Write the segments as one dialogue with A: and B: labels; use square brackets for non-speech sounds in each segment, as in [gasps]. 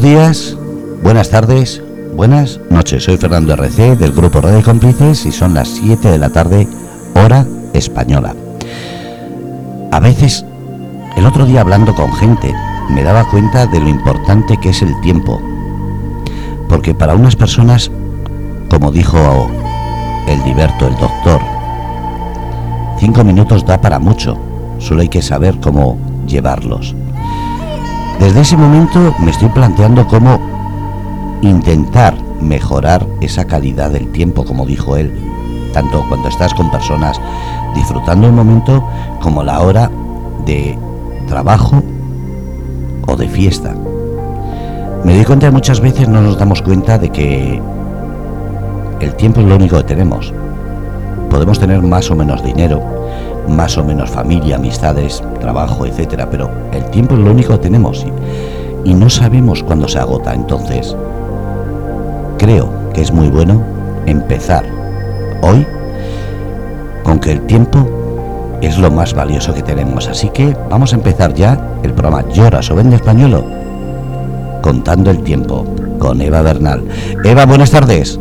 A: Buenos días, buenas tardes, buenas noches. Soy Fernando RC del grupo Radio Cómplices y son las 7 de la tarde, hora española. A veces, el otro día hablando con gente, me daba cuenta de lo importante que es el tiempo. Porque para unas personas, como dijo el Liberto, el doctor, cinco minutos da para mucho, solo hay que saber cómo llevarlos. Desde ese momento me estoy planteando cómo intentar mejorar esa calidad del tiempo, como dijo él, tanto cuando estás con personas disfrutando un momento como la hora de trabajo o de fiesta. Me doy cuenta que muchas veces no nos damos cuenta de que el tiempo es lo único que tenemos. Podemos tener más o menos dinero, más o menos familia, amistades, trabajo, etcétera, pero el tiempo es lo único que tenemos y, no sabemos cuándo se agota. Entonces, creo que es muy bueno empezar hoy con que el tiempo es lo más valioso que tenemos. Así que vamos a empezar ya el programa Lloras o Vende Españolo contando el tiempo con Eva Bernal. Eva, buenas tardes.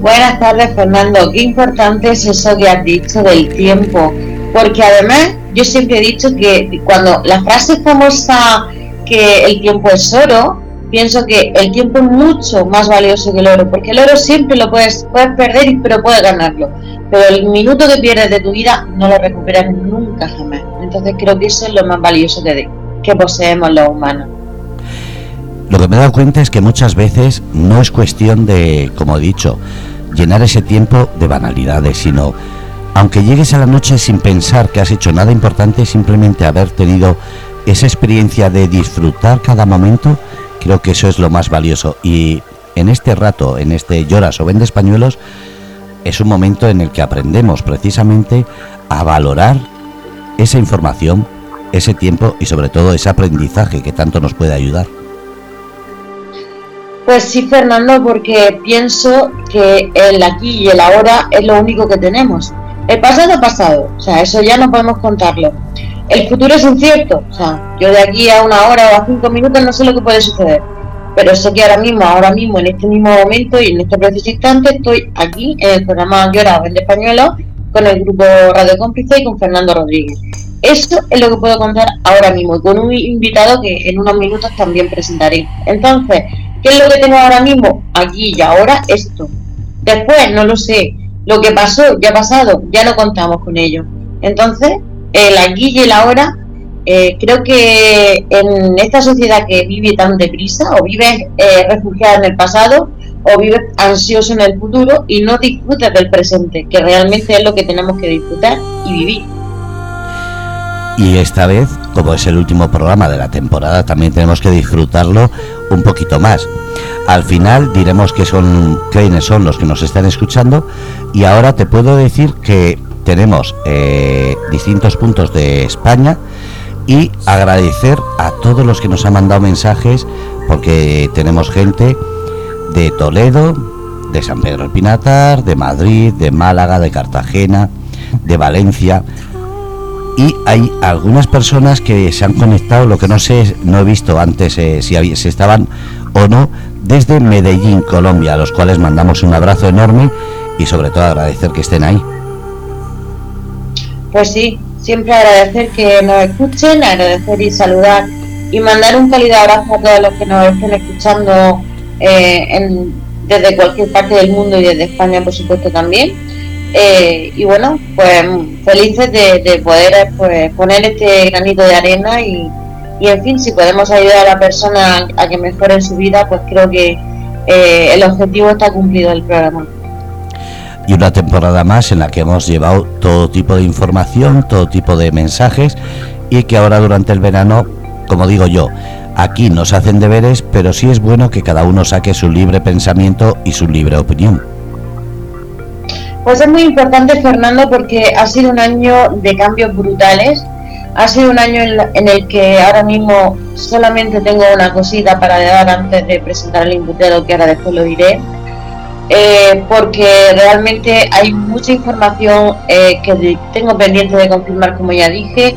B: Buenas tardes, Fernando. Qué importante es eso que has dicho del tiempo, porque además yo siempre he dicho que cuando la frase famosa que el tiempo es oro, pienso que el tiempo es mucho más valioso que el oro, porque el oro siempre lo puedes, puedes perder, pero puedes ganarlo. Pero el minuto que pierdes de tu vida no lo recuperas nunca jamás. Entonces creo que eso es lo más valioso que, que poseemos los humanos.
A: Lo que me he dado cuenta es que muchas veces no es cuestión de, como he dicho, llenar ese tiempo de banalidades, sino, aunque llegues a la noche sin pensar que has hecho nada importante, simplemente haber tenido esa experiencia de disfrutar cada momento, creo que eso es lo más valioso. Y en este rato, en este lloras o vendes pañuelos, es un momento en el que aprendemos precisamente a valorar esa información, ese tiempo y sobre todo ese aprendizaje que tanto nos puede ayudar.
B: Pues sí, Fernando, porque pienso que el aquí y el ahora es lo único que tenemos. El pasado es pasado, o sea, eso ya no podemos contarlo. El futuro es incierto, o sea, yo de aquí a una hora o a cinco minutos no sé lo que puede suceder, pero sé que ahora mismo, ahora mismo, en este mismo momento y en este preciso instante, estoy aquí en el programa Llora en Española con el grupo Radio Cómplice y con Fernando Rodríguez. Eso es lo que puedo contar ahora mismo, con un invitado que en unos minutos también presentaré. Entonces, ¿Qué es lo que tengo ahora mismo? Aquí y ahora esto. Después, no lo sé. Lo que pasó, ya ha pasado, ya no contamos con ello. Entonces, el aquí y el ahora, eh, creo que en esta sociedad que vive tan deprisa, o vive eh, refugiada en el pasado, o vive ansioso en el futuro y no disfrutas del presente, que realmente es lo que tenemos que disfrutar y vivir.
A: Y esta vez, como es el último programa de la temporada, también tenemos que disfrutarlo un poquito más. Al final diremos que son son los que nos están escuchando y ahora te puedo decir que tenemos eh, distintos puntos de España y agradecer a todos los que nos han mandado mensajes porque tenemos gente de Toledo, de San Pedro del Pinatar, de Madrid, de Málaga, de Cartagena, de Valencia y hay algunas personas que se han conectado, lo que no sé, no he visto antes eh, si, si estaban o no, desde Medellín, Colombia, a los cuales mandamos un abrazo enorme y sobre todo agradecer que estén ahí.
B: Pues sí, siempre agradecer que nos escuchen, agradecer y saludar y mandar un cálido abrazo a todos los que nos estén escuchando eh, desde cualquier parte del mundo y desde España, por supuesto, también eh, y bueno, pues felices de, poder pues, poner este granito de arena y, en fin, si podemos ayudar a la persona a que mejore su vida, pues creo que eh, el objetivo está cumplido del programa.
A: Y una temporada más en la que hemos llevado todo tipo de información, todo tipo de mensajes y que ahora durante el verano, como digo yo, aquí nos hacen deberes, pero sí es bueno que cada uno saque su libre pensamiento y su libre opinión.
B: Pues es muy importante, Fernando, porque ha sido un año de cambios brutales. Ha sido un año en, el que ahora mismo solamente tengo una cosita para dar antes de presentar al invitado, que ahora después lo diré. Eh, porque realmente hay mucha información eh, que tengo pendiente de confirmar, como ya dije,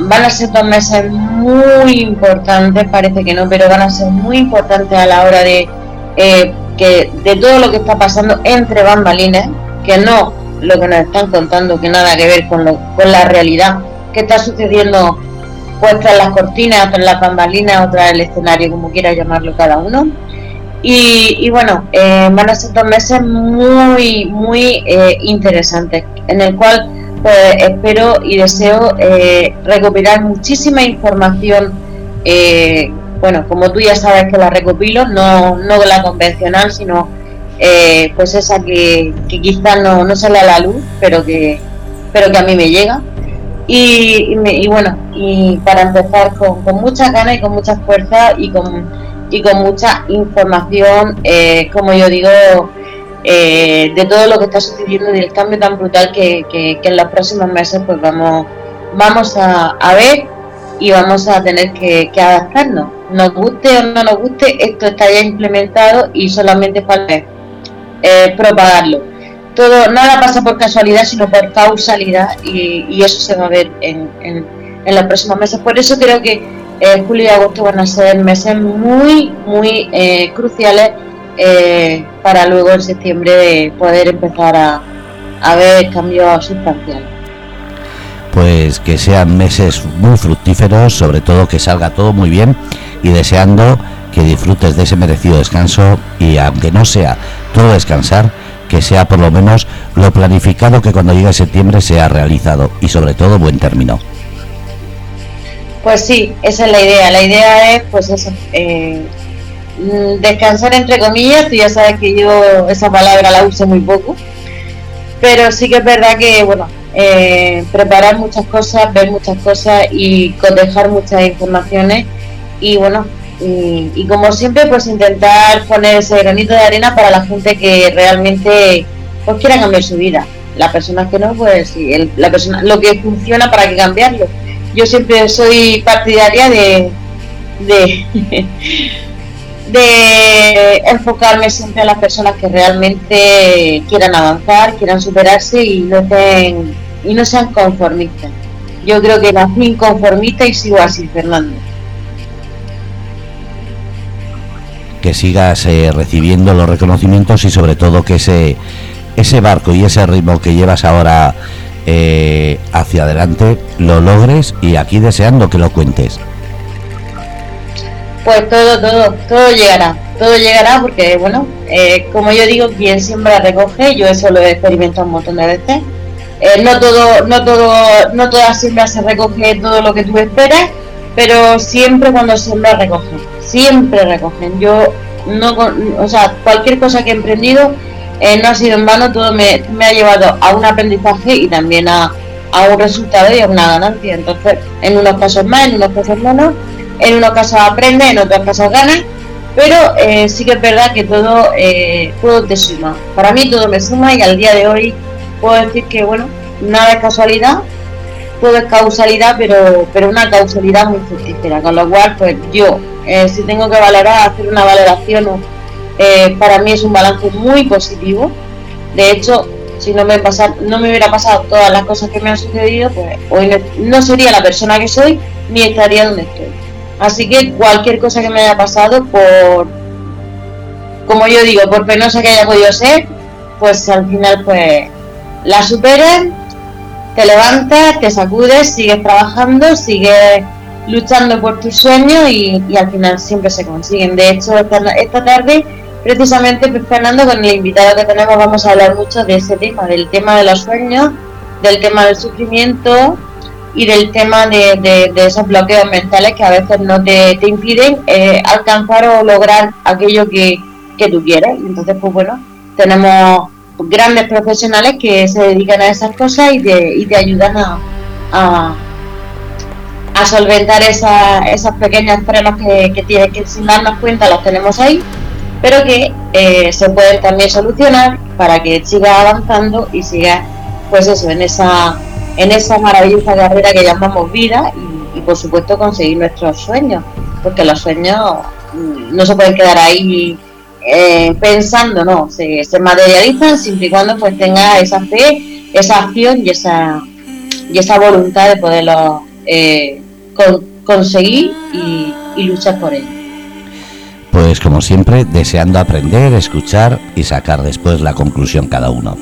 B: van a ser dos meses muy importantes, parece que no, pero van a ser muy importantes a la hora de eh, que de todo lo que está pasando entre bambalinas, que no lo que nos están contando, que nada que ver con, lo, con la realidad que está sucediendo pues tras las cortinas, tras las bambalinas o tras el escenario, como quiera llamarlo cada uno. Y, bueno, eh, van a ser dos meses muy, muy eh, interesantes, en el cual pues espero y deseo eh, recopilar muchísima información. Bueno, como tú ya sabes que la recopilo, no, no la convencional, sino eh, pues esa que, que quizás no, no, sale a la luz, pero que, pero que a mí me llega. Y, y, bueno, y para empezar con, con muchas ganas y con mucha fuerza y con, y con mucha información, como yo digo, eh, de todo lo que está sucediendo y del cambio tan brutal que, en los próximos meses pues vamos, vamos a, ver y vamos a tener que, adaptarnos. Nos guste o no nos guste, esto está ya implementado y solamente falta eh, propagarlo. Todo, nada pasa por casualidad, sino por causalidad y, eso se va a ver en, en, los próximos meses. Por eso creo que eh, julio y agosto van a ser meses muy, muy eh, cruciales eh, para luego en septiembre poder empezar a, a ver cambios sustanciales.
A: Pues que sean meses muy fructíferos, sobre todo que salga todo muy bien y deseando disfrutes de ese merecido descanso y aunque no sea todo descansar, que sea por lo menos lo planificado que cuando llegue septiembre sea realizado y sobre todo buen término.
B: Pues sí, esa es la idea. La idea es, pues eso, eh, descansar entre comillas, tú ya sabes que yo esa palabra la uso muy poco, pero sí que es verdad que, bueno, eh, preparar muchas cosas, ver muchas cosas y cotejar muchas informaciones y bueno, y, como siempre pues intentar poner ese granito de arena para la gente que realmente pues quiera cambiar su vida. Las personas que no, pues sí, la persona, lo que funciona para que cambiarlo. Yo siempre soy partidaria de, [laughs] de enfocarme siempre a las personas que realmente quieran avanzar, quieran superarse y no, sean, y no sean conformistas. Yo creo que nací inconformista y sigo así, Fernando.
A: Que sigas eh, recibiendo los reconocimientos y sobre todo que ese, ese barco y ese ritmo que llevas ahora eh, hacia adelante lo logres y aquí deseando que lo cuentes.
B: Pues todo, todo, todo llegará, todo llegará porque, bueno, eh, como yo digo, quien siembra recoge, yo eso lo he experimentado un montón de veces. Eh, no todo, no todo, no toda siembra se recoge todo lo que tú esperas, pero siempre cuando siembra recoge, siempre recogen. Yo no, o sea, cualquier cosa que he emprendido eh, no ha sido en vano, todo me, me, ha llevado a un aprendizaje y también a, a un resultado y a una ganancia. Entonces, en unos casos más, en unos casos menos en unos casos aprende, en otros casos gana, pero eh, sí que es verdad que todo, eh, todo te suma. Para mí todo me suma y al día de hoy puedo decir que, bueno, nada es casualidad, es causalidad, pero, pero una causalidad muy fructífera, con lo cual, pues yo, eh, si tengo que valorar, hacer una valoración, para mí es un balance muy positivo. De hecho, si no me, pasar, no me hubiera pasado todas las cosas que me han sucedido, pues hoy no sería la persona que soy ni estaría donde estoy. Así que cualquier cosa que me haya pasado, por, como yo digo, por penosa que haya podido ser, pues al final pues la superas, te levantas, te sacudes, sigues trabajando, sigues luchando por tus sueños y, al final siempre se consiguen. De hecho, esta, tarde, precisamente pues, Fernando, con el invitado que tenemos, vamos a hablar mucho de ese tema, del tema de los sueños, del tema del sufrimiento y del tema de, de, esos bloqueos mentales que a veces no te, te impiden eh, alcanzar o lograr aquello que, que tú quieres. Entonces, pues bueno, tenemos grandes profesionales que se dedican a esas cosas y te, y te ayudan a, a, solventar esas pequeñas frenos que, que tienes que sin darnos cuenta los tenemos ahí, pero que eh, se pueden también solucionar para que sigas avanzando y sigas, pues eso, en esa en esa maravillosa carrera que llamamos vida y, por supuesto conseguir nuestros sueños, porque los sueños mm, no se pueden quedar ahí eh, pensando, no, se, materializan siempre y cuando pues tenga esa fe, esa acción y esa y esa voluntad de poderlo eh, conseguir y, y luchar por ello.
A: Pues como siempre, deseando aprender, escuchar y sacar después la conclusión cada uno.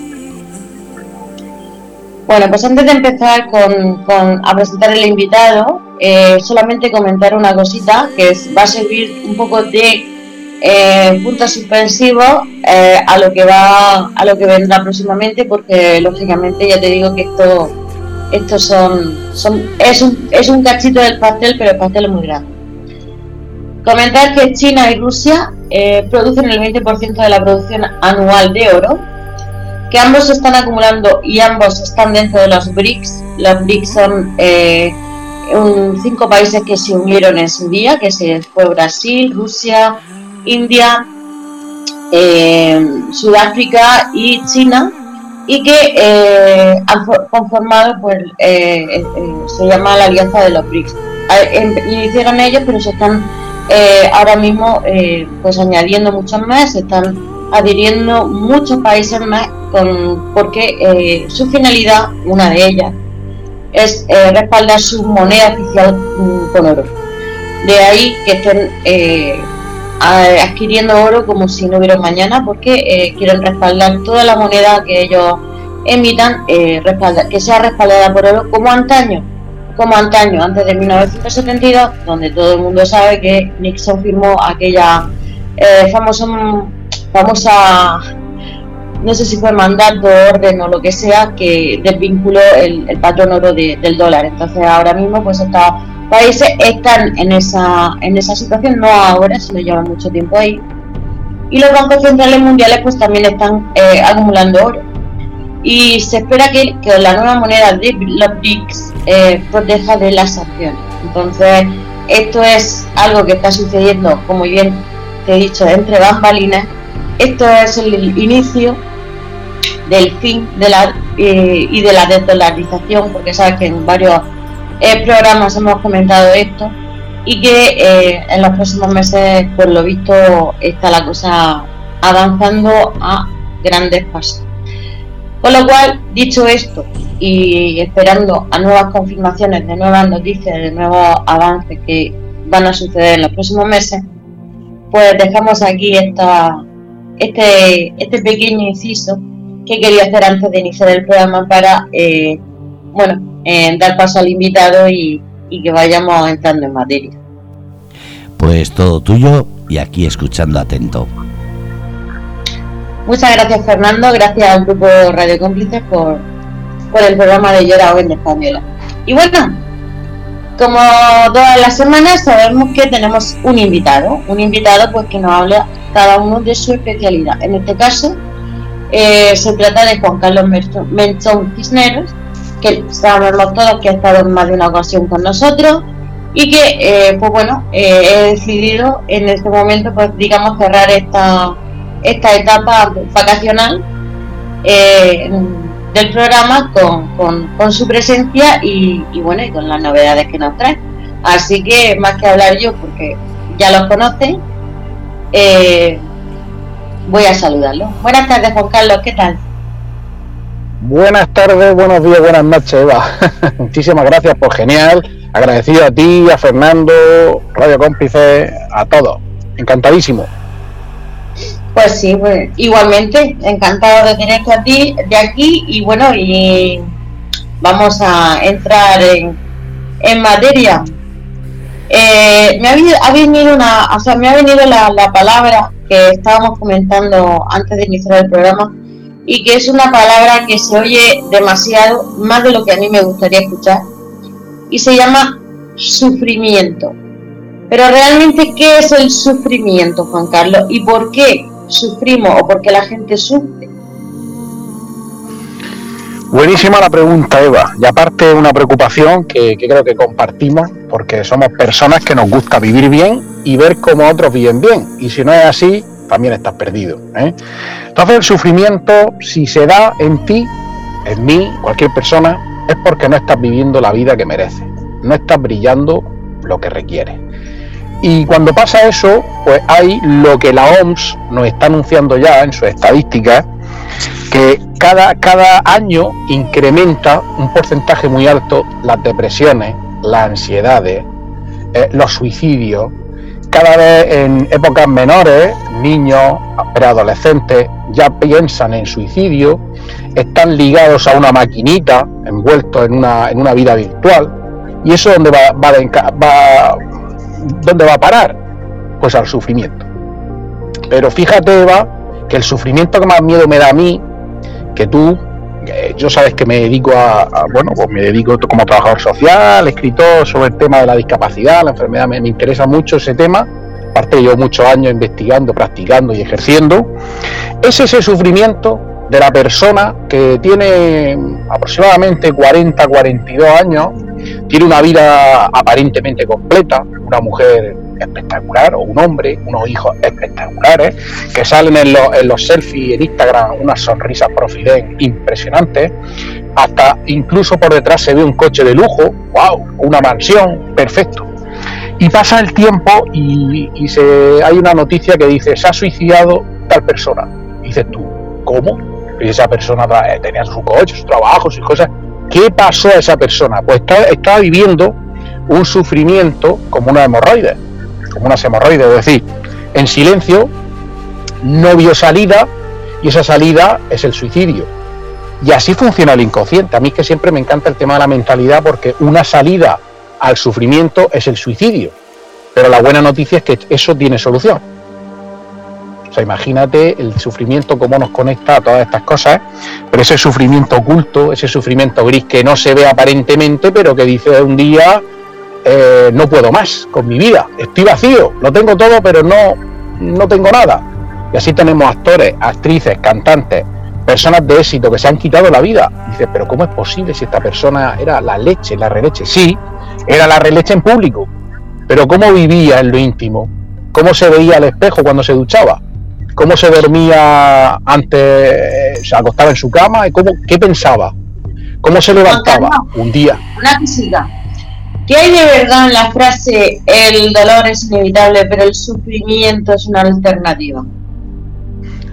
B: Bueno, pues antes de empezar con, a presentar el invitado, eh, solamente comentar una cosita que va a servir un poco de eh, punto suspensivo eh, a lo que va a lo que vendrá próximamente, porque lógicamente ya te digo que esto estos son, son es un es un cachito del pastel, pero el pastel es muy grande. Comentar que China y Rusia producen el 20% de la producción anual de oro que ambos están acumulando y ambos están dentro de los BRICS. Los BRICS son eh, cinco países que se unieron en su día, que se fue Brasil, Rusia, India, eh, Sudáfrica y China, y que eh, han conformado, pues, se llama la Alianza de los BRICS. Iniciaron ellos, pero se están ahora mismo pues añadiendo muchos más, se están adhiriendo muchos países más con, porque eh, su finalidad, una de ellas, es eh, respaldar su moneda oficial mm, con oro. De ahí que estén eh, adquiriendo oro como si no hubiera mañana, porque quieren respaldar toda la moneda que ellos emitan, que sea respaldada por oro como antaño, como antaño, antes de 1972, donde todo el mundo sabe que Nixon firmó aquella famosa, famosa no sé si fue mandato, orden o lo que sea, que desvinculó el, patrón oro del dólar. Entonces ahora mismo pues estos países están en esa, en esa situación, no ahora, sino llevan mucho tiempo ahí. Y los bancos centrales mundiales pues también están eh, acumulando oro. Y se espera que, que la nueva moneda de los BRICS eh, proteja de las sanciones. Entonces esto es algo que está sucediendo, como bien te he dicho, entre bambalinas. Esto es el inicio del fin de la, eh, y de la desdolarización, porque sabes que en varios eh, programas hemos comentado esto y que eh, en los próximos meses, por lo visto, está la cosa avanzando a grandes pasos. Con lo cual, dicho esto y esperando a nuevas confirmaciones de nuevas noticias, de nuevos avances que van a suceder en los próximos meses, pues dejamos aquí esta, este, este pequeño inciso que quería hacer antes de iniciar el programa para, eh, bueno, eh, dar paso al invitado y, que vayamos entrando en materia.
A: Pues todo tuyo y aquí escuchando atento.
B: Muchas gracias Fernando, gracias al grupo Radio Cómplices por, por el programa de Llora hoy en Española. Y bueno, como todas las semanas sabemos que tenemos un invitado, un invitado pues que nos habla cada uno de su especialidad. En este caso, eh, se trata de Juan Carlos Menchón Cisneros, que sabemos todos que ha estado en más de una ocasión con nosotros y que, eh, pues bueno, eh, he decidido en este momento, pues digamos, cerrar esta, esta etapa vacacional del programa con, con, su presencia y, y, bueno, y con las novedades que nos trae. Así que, más que hablar yo, porque ya los conocen, eh, voy a saludarlo. Buenas tardes, Juan Carlos, ¿qué tal?
C: Buenas tardes, buenos días, buenas noches, Eva. [laughs] Muchísimas gracias, por genial. Agradecido a ti, a Fernando, Radio Cómplice, a todos. Encantadísimo.
B: Pues sí, pues, igualmente, encantado de tenerte a ti de aquí y bueno, y vamos a entrar en, en materia. Eh, me ha, venido una, o sea, me ha venido la, la palabra que estábamos comentando antes de iniciar el programa y que es una palabra que se oye demasiado, más de lo que a mí me gustaría escuchar, y se llama sufrimiento. Pero realmente, ¿qué es el sufrimiento, Juan Carlos? ¿Y por qué sufrimos o por qué la gente sufre?
C: Buenísima la pregunta, Eva. Y aparte una preocupación que, que, creo que compartimos, porque somos personas que nos gusta vivir bien y ver cómo otros viven bien. Y si no es así, también estás perdido. ¿eh? Entonces el sufrimiento, si se da en ti, en mí, cualquier persona, es porque no estás viviendo la vida que mereces. No estás brillando lo que requiere. Y cuando pasa eso, pues hay lo que la OMS nos está anunciando ya en sus estadísticas, que cada, cada año incrementa un porcentaje muy alto las depresiones, las ansiedades, eh, los suicidios, cada vez en épocas menores, niños, preadolescentes, ya piensan en suicidio, están ligados a una maquinita, envueltos en una, en una vida virtual, y eso dónde va, va, ¿dónde va a parar? Pues al sufrimiento. Pero fíjate, Eva, que el sufrimiento que más miedo me da a mí, que tú, yo sabes que me dedico a, bueno, pues me dedico como trabajador social, escritor sobre el tema de la discapacidad, la enfermedad, me, me interesa mucho ese tema, aparte yo muchos años investigando, practicando y ejerciendo, es ese sufrimiento de la persona que tiene aproximadamente 40, 42 años, tiene una vida aparentemente completa, una mujer espectacular o un hombre, unos hijos espectaculares, que salen en, los selfies en Instagram unas sonrisas profiden impresionantes, hasta incluso por detrás se ve un coche de lujo, wow, una mansión, perfecto. Y pasa el tiempo y, se, hay una noticia que dice, se ha suicidado tal persona. dices tú, ¿cómo? Y esa persona eh, tenía su coche, sus trabajos y cosas. ¿Qué pasó a esa persona? Pues estaba viviendo un sufrimiento como una hemorroide como una hemorroides, es decir, en silencio, no vio salida y esa salida es el suicidio. Y así funciona el inconsciente. A mí es que siempre me encanta el tema de la mentalidad porque una salida al sufrimiento es el suicidio. Pero la buena noticia es que eso tiene solución. O sea, imagínate el sufrimiento, cómo nos conecta a todas estas cosas, pero ese sufrimiento oculto, ese sufrimiento gris que no se ve aparentemente, pero que dice un día, eh, no puedo más con mi vida, estoy vacío, lo tengo todo, pero no, no tengo nada. Y así tenemos actores, actrices, cantantes, personas de éxito que se han quitado la vida. Dice, pero ¿cómo es posible si esta persona era la leche, la releche? Sí, era la releche en público, pero ¿cómo vivía en lo íntimo? ¿Cómo se veía al espejo cuando se duchaba? ¿Cómo se dormía antes, se acostaba en su cama? ¿Y cómo, ¿Qué pensaba? ¿Cómo se levantaba un día?
B: Una ¿Qué hay de verdad en la frase el dolor es inevitable, pero el sufrimiento es una alternativa?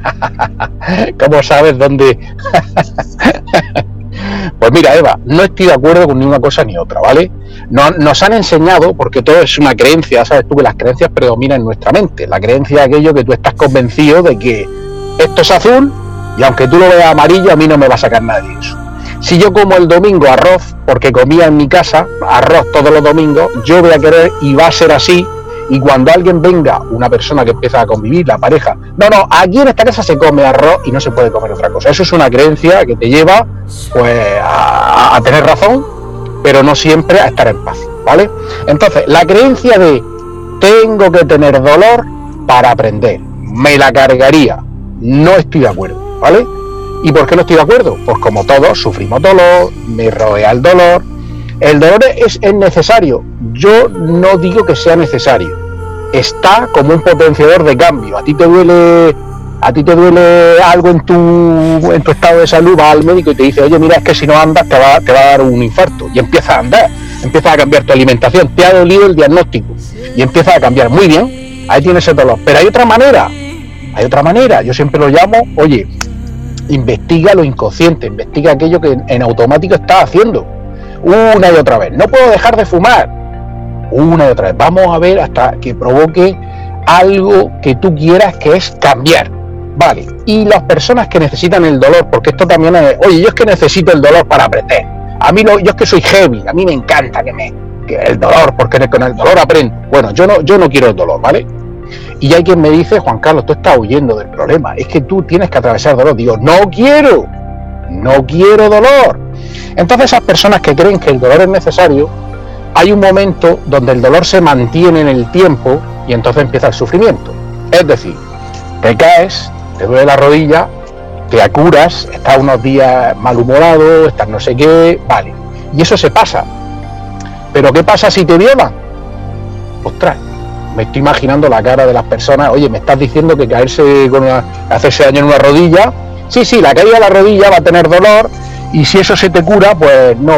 B: [laughs]
C: ¿Cómo sabes dónde? [laughs] pues mira, Eva, no estoy de acuerdo con ni una cosa ni otra, ¿vale? Nos, han enseñado, porque todo es una creencia, sabes tú que las creencias predominan en nuestra mente. La creencia es aquello que tú estás convencido de que esto es azul y aunque tú lo veas amarillo, a mí no me va a sacar nadie eso. Si yo como el domingo arroz, porque comía en mi casa arroz todos los domingos, yo voy a querer y va a ser así. Y cuando alguien venga, una persona que empieza a convivir, la pareja, no, no, aquí en esta casa se come arroz y no se puede comer otra cosa. Eso es una creencia que te lleva pues a, a tener razón, pero no siempre a estar en paz, ¿vale? Entonces, la creencia de tengo que tener dolor para aprender, me la cargaría, no estoy de acuerdo, ¿vale? ¿Y por qué no estoy de acuerdo? Pues como todos, sufrimos dolor, me rodea el dolor. El dolor es, necesario. Yo no digo que sea necesario. Está como un potenciador de cambio. A ti te duele a ti te duele algo en tu, en tu estado de salud, vas al médico y te dice, oye, mira, es que si no andas te va, te va a dar un infarto. Y empieza a andar, empieza a cambiar tu alimentación, te ha dolido el diagnóstico y empieza a cambiar. Muy bien, ahí tienes el dolor. Pero hay otra manera, hay otra manera. Yo siempre lo llamo, oye, investiga lo inconsciente, investiga aquello que en automático estás haciendo. Una y otra vez. No puedo dejar de fumar. Una y otra vez. Vamos a ver hasta que provoque algo que tú quieras que es cambiar. Vale. Y las personas que necesitan el dolor, porque esto también es, oye, yo es que necesito el dolor para aprender. A mí lo, yo es que soy heavy, a mí me encanta que me que el dolor, porque con el dolor aprendo. Bueno, yo no, yo no quiero el dolor, ¿vale? Y hay quien me dice, Juan Carlos, tú estás huyendo del problema, es que tú tienes que atravesar dolor. Digo, no quiero, no quiero dolor. Entonces esas personas que creen que el dolor es necesario, hay un momento donde el dolor se mantiene en el tiempo y entonces empieza el sufrimiento. Es decir, te caes, te duele la rodilla, te acuras, estás unos días malhumorado, estás no sé qué, vale. Y eso se pasa. Pero ¿qué pasa si te violan? Ostras, me estoy imaginando la cara de las personas, oye, me estás diciendo que caerse con una, hacerse daño en una rodilla, sí, sí, la caída de la rodilla va a tener dolor y si eso se te cura, pues no,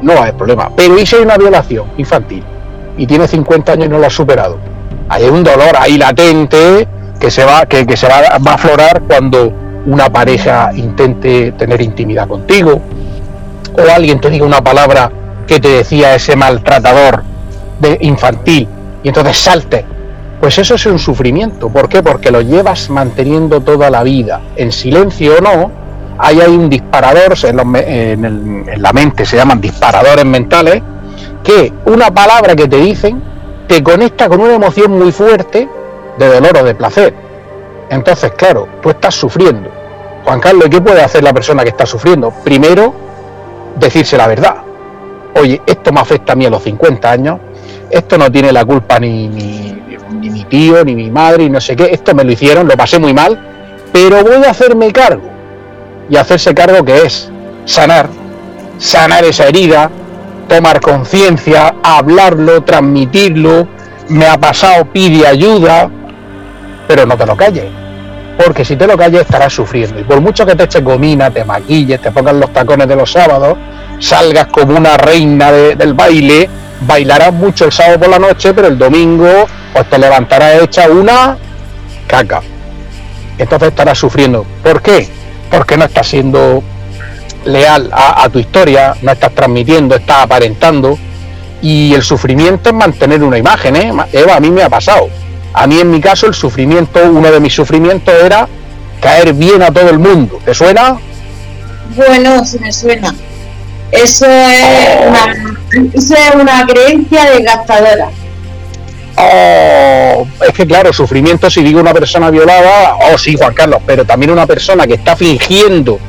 C: no haber problema. Pero ¿y si hay una violación infantil y tiene 50 años y no lo ha superado? Hay un dolor ahí latente que se va, que, se va, va a aflorar cuando una pareja intente tener intimidad contigo o alguien te diga una palabra que te decía ese maltratador de infantil y entonces salte. Pues eso es un sufrimiento. ¿Por qué? Porque lo llevas manteniendo toda la vida, en silencio o no. Ahí hay un disparador, en, la mente se llaman disparadores mentales, que una palabra que te dicen te conecta con una emoción muy fuerte de dolor o de placer. Entonces, claro, tú estás sufriendo. Juan Carlos, ¿qué puede hacer la persona que está sufriendo? Primero, decirse la verdad. Oye, esto me afecta a mí a los 50 años, esto no tiene la culpa ni, mi tío, ni mi madre, y no sé qué, esto me lo hicieron, lo pasé muy mal, pero voy a hacerme cargo. Y hacerse cargo que es sanar, sanar esa herida, tomar conciencia, hablarlo, transmitirlo, me ha pasado, pide ayuda, pero no te lo calles. Porque si te lo calles estarás sufriendo. Y por mucho que te eches gomina, te maquilles, te pongas los tacones de los sábados, salgas como una reina del baile, bailarás mucho el sábado por la noche, pero el domingo pues te levantarás hecha una caca. Entonces estarás sufriendo. ¿Por qué? Porque no estás siendo leal a, tu historia, no estás transmitiendo, estás aparentando. Y el sufrimiento es mantener una imagen, ¿eh? Eva, a mí me ha pasado. A mí en mi caso el sufrimiento, uno de mis sufrimientos era caer bien a todo el mundo. ¿Te suena?
B: Bueno, sí me suena. Eso es, una, eso es una creencia desgastadora.
C: Oh, es que claro, sufrimiento si digo una persona violada, oh sí, Juan Carlos, pero también una persona que está fingiendo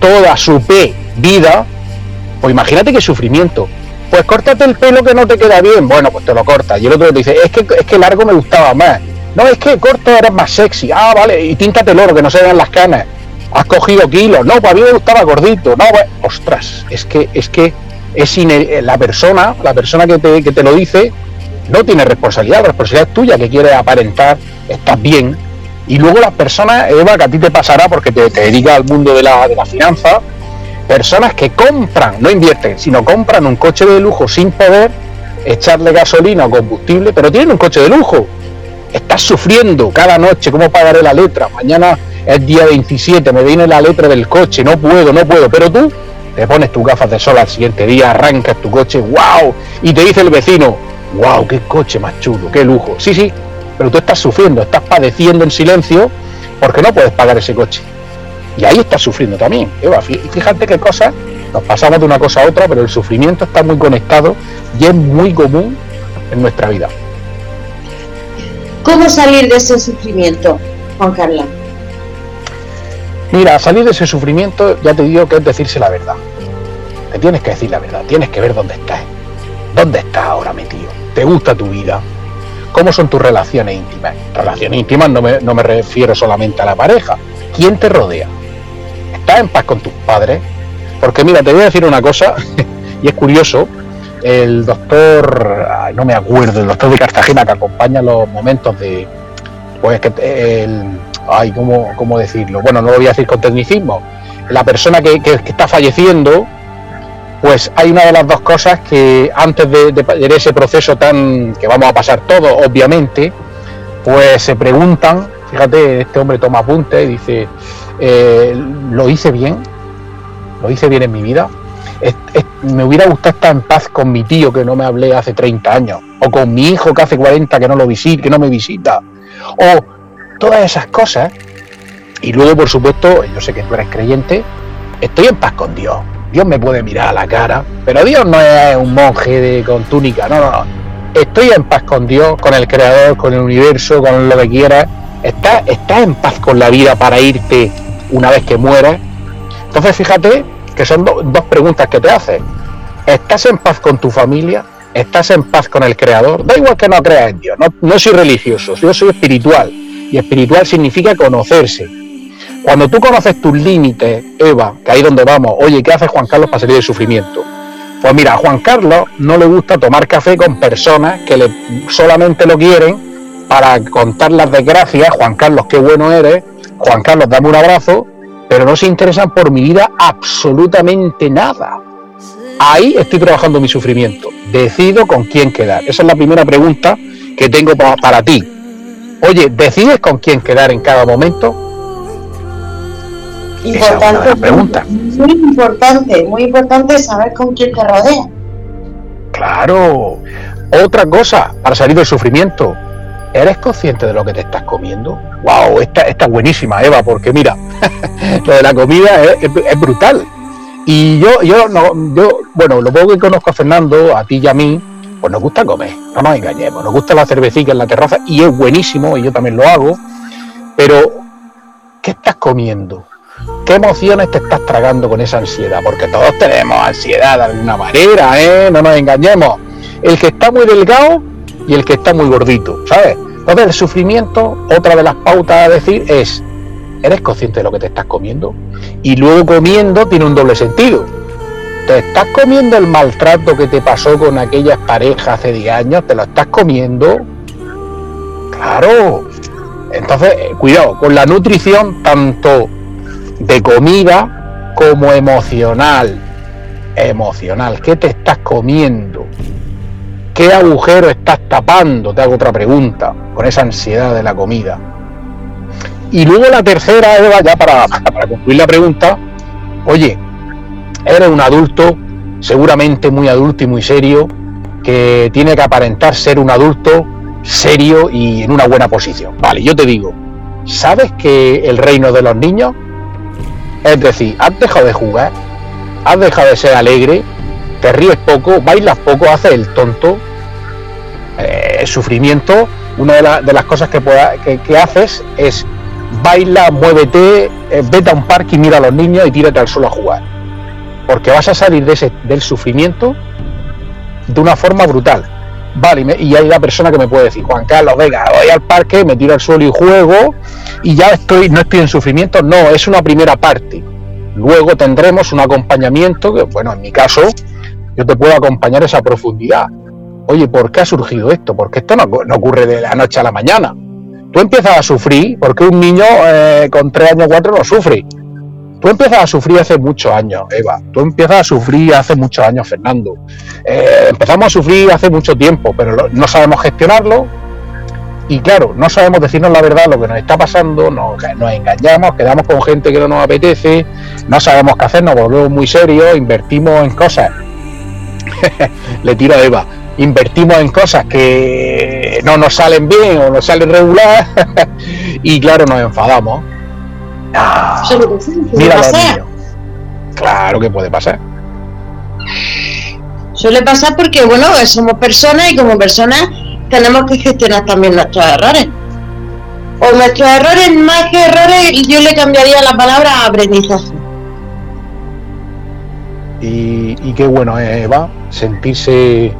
C: toda su P vida, pues imagínate qué sufrimiento. Pues córtate el pelo que no te queda bien. Bueno, pues te lo cortas. Y el otro te dice, es que, es que largo me gustaba más. No, es que corto eres más sexy. Ah, vale, y tíntate el oro, que no se vean las canas. Has cogido kilos. No, para mí me gustaba gordito. No, pues, ostras, es que, es que es la persona, la persona que te, que te lo dice, no tiene responsabilidad. La responsabilidad es tuya, que quiere aparentar, estás bien, y luego las personas, Eva, que a ti te pasará porque te, te dedicas al mundo de la, de la finanza, personas que compran, no invierten, sino compran un coche de lujo sin poder echarle gasolina o combustible, pero tienen un coche de lujo. Estás sufriendo cada noche, ¿cómo pagaré la letra? Mañana es día 27, me viene la letra del coche, no puedo, no puedo, pero tú te pones tus gafas de sol al siguiente día, arrancas tu coche, wow, y te dice el vecino, wow, qué coche más chulo, qué lujo. Sí, sí, pero tú estás sufriendo, estás padeciendo en silencio porque no puedes pagar ese coche. Y ahí estás sufriendo también. Eva, fíjate qué cosas, nos pasamos de una cosa a otra, pero el sufrimiento está muy conectado y es muy común en nuestra vida.
B: ¿Cómo salir de ese sufrimiento, Juan Carlos?
C: Mira, salir de ese sufrimiento ya te digo que es decirse la verdad. Te tienes que decir la verdad, tienes que ver dónde estás. ¿Dónde estás ahora metido? ¿Te gusta tu vida? ¿Cómo son tus relaciones íntimas? Relaciones íntimas no me, no me refiero solamente a la pareja. ¿Quién te rodea? ¿Estás en paz con tus padres? Porque mira, te voy a decir una cosa, [laughs] y es curioso, el doctor, no me acuerdo, el doctor de Cartagena que acompaña los momentos de, pues que el, ay, ¿cómo, ¿cómo decirlo? Bueno, no lo voy a decir con tecnicismo. La persona que, está falleciendo, pues hay una de las dos cosas que antes de, ese proceso tan que vamos a pasar todo, obviamente, pues se preguntan, fíjate, este hombre toma apunte y dice, eh, ¿lo hice bien? ¿Lo hice bien en mi vida? me hubiera gustado estar en paz con mi tío que no me hablé hace 30 años, o con mi hijo que hace 40 que no lo visita, que no me visita, o todas esas cosas. Y luego, por supuesto, yo sé que tú eres creyente, estoy en paz con Dios Dios me puede mirar a la cara, pero Dios no es un monje de, con túnica, no, no. Estoy en paz con Dios, con el Creador, con el universo, con lo que quieras. Estás está en paz con la vida para irte una vez que mueras. Entonces fíjate que son dos preguntas que te haces. ¿Estás en paz con tu familia? ¿Estás en paz con el Creador? Da igual que no creas en Dios, no, no soy religioso, yo soy espiritual. Y espiritual significa conocerse, cuando tú conoces tus límites, Eva, que ahí donde vamos, oye, ¿qué hace Juan Carlos para salir del sufrimiento? Pues mira, a Juan Carlos no le gusta tomar café con personas que le, solamente lo quieren para contar las desgracias. Juan Carlos, qué bueno eres. Juan Carlos, dame un abrazo. Pero no se interesan por mi vida absolutamente nada. Ahí estoy trabajando mi sufrimiento. Decido con quién quedar. Esa es la primera pregunta que tengo para ti. Oye, ¿decides con quién quedar en cada momento?
B: Importante, pregunta. Muy importante, muy importante saber con quién te rodea.
C: Claro. Otra cosa, para salir del sufrimiento, ¿eres consciente de lo que te estás comiendo? ¡Wow! Esta, esta es buenísima, Eva, porque mira, [laughs] lo de la comida es, brutal. Y yo, yo, no, yo, bueno, lo poco que conozco a Fernando, a ti y a mí, pues nos gusta comer, no nos engañemos, nos gusta la cervecita en la terraza y es buenísimo, y yo también lo hago, pero ¿qué estás comiendo? ¿Qué emociones te estás tragando con esa ansiedad? Porque todos tenemos ansiedad de alguna manera, ¿eh? No nos engañemos. El que está muy delgado y el que está muy gordito, ¿sabes? Entonces el sufrimiento, otra de las pautas a decir es, ¿eres consciente de lo que te estás comiendo? Y luego comiendo tiene un doble sentido. ¿Te estás comiendo el maltrato que te pasó con aquellas parejas hace 10 años? ¿Te lo estás comiendo? Claro. Entonces, eh, cuidado, con la nutrición tanto de comida como emocional. Emocional. ¿Qué te estás comiendo? ¿Qué agujero estás tapando? Te hago otra pregunta con esa ansiedad de la comida. Y luego la tercera, Eva, ya para, para concluir la pregunta, oye, eres un adulto, seguramente muy adulto y muy serio, que tiene que aparentar ser un adulto serio y en una buena posición. Vale, yo te digo, ¿sabes que el reino de los niños es decir, has dejado de jugar, has dejado de ser alegre, te ríes poco, bailas poco, haces el tonto. Eh, el sufrimiento, una de, las cosas que, que, haces es baila, muévete, eh, vete a un parque y mira a los niños y tírate al suelo a jugar. Porque vas a salir de ese, del sufrimiento de una forma brutal. Vale, y, hay la persona que me puede decir, Juan Carlos, venga, voy al parque, me tiro al suelo y juego, y ya estoy, no estoy en sufrimiento. No, es una primera parte. Luego tendremos un acompañamiento, que bueno, en mi caso, yo te puedo acompañar esa profundidad. Oye, ¿por qué ha surgido esto? Porque esto no, ocurre de la noche a la mañana. Tú empiezas a sufrir, porque un niño eh, con tres años, cuatro no sufre. Tú empiezas a sufrir hace muchos años, Eva. Tú empiezas a sufrir hace muchos años, Fernando. Eh, empezamos a sufrir hace mucho tiempo, pero no sabemos gestionarlo. Y claro, no sabemos decirnos la verdad, lo que nos está pasando, nos, engañamos, quedamos con gente que no nos apetece, no sabemos qué hacer, nos volvemos muy serios, invertimos en cosas. [laughs] Le tiro a Eva invertimos en cosas que no nos salen bien o nos salen regular [laughs] y claro nos enfadamos
B: Ah,
C: mira Claro que puede pasar.
B: Suele pasar porque, bueno, somos personas y como personas tenemos que gestionar también nuestros errores. O nuestros errores, más que errores, yo le cambiaría la palabra aprendizaje.
C: Y, y qué bueno, eh, Eva, sentirse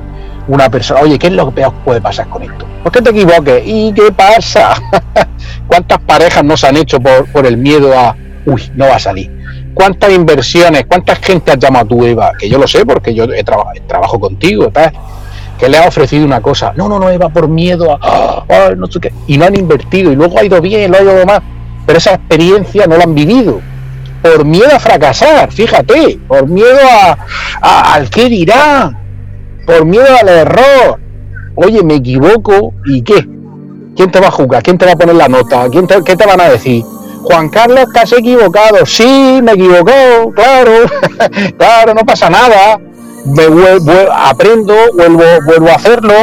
C: una persona. Oye, ¿qué es lo que peor puede pasar con esto? ¿Por qué te equivoques? ¿Y qué pasa? [laughs] ¿Cuántas parejas nos han hecho por, el miedo a, uy, no va a salir? ¿Cuántas inversiones, cuánta gente has llamado tú, Eva? Que yo lo sé porque yo he trabajo contigo, ¿sabes? que le ha ofrecido una cosa. No, no, no, Eva, por miedo a. [gasps] no sé qué. Y no han invertido, y luego ha ido bien, lo ha ido más. Pero esa experiencia no la han vivido. Por miedo a fracasar, fíjate, por miedo a, al qué dirán, por miedo al error. Oye, me equivoco, ¿y qué? ¿Quién te va a juzgar? ¿Quién te va a poner la nota? ¿Quién ¿Qué te van a decir? Juan Carlos, estás equivocado. Sí, me equivocó, claro, [laughs] claro, no pasa nada. Me vuelvo, aprendo, vuelvo, vuelvo a hacerlo,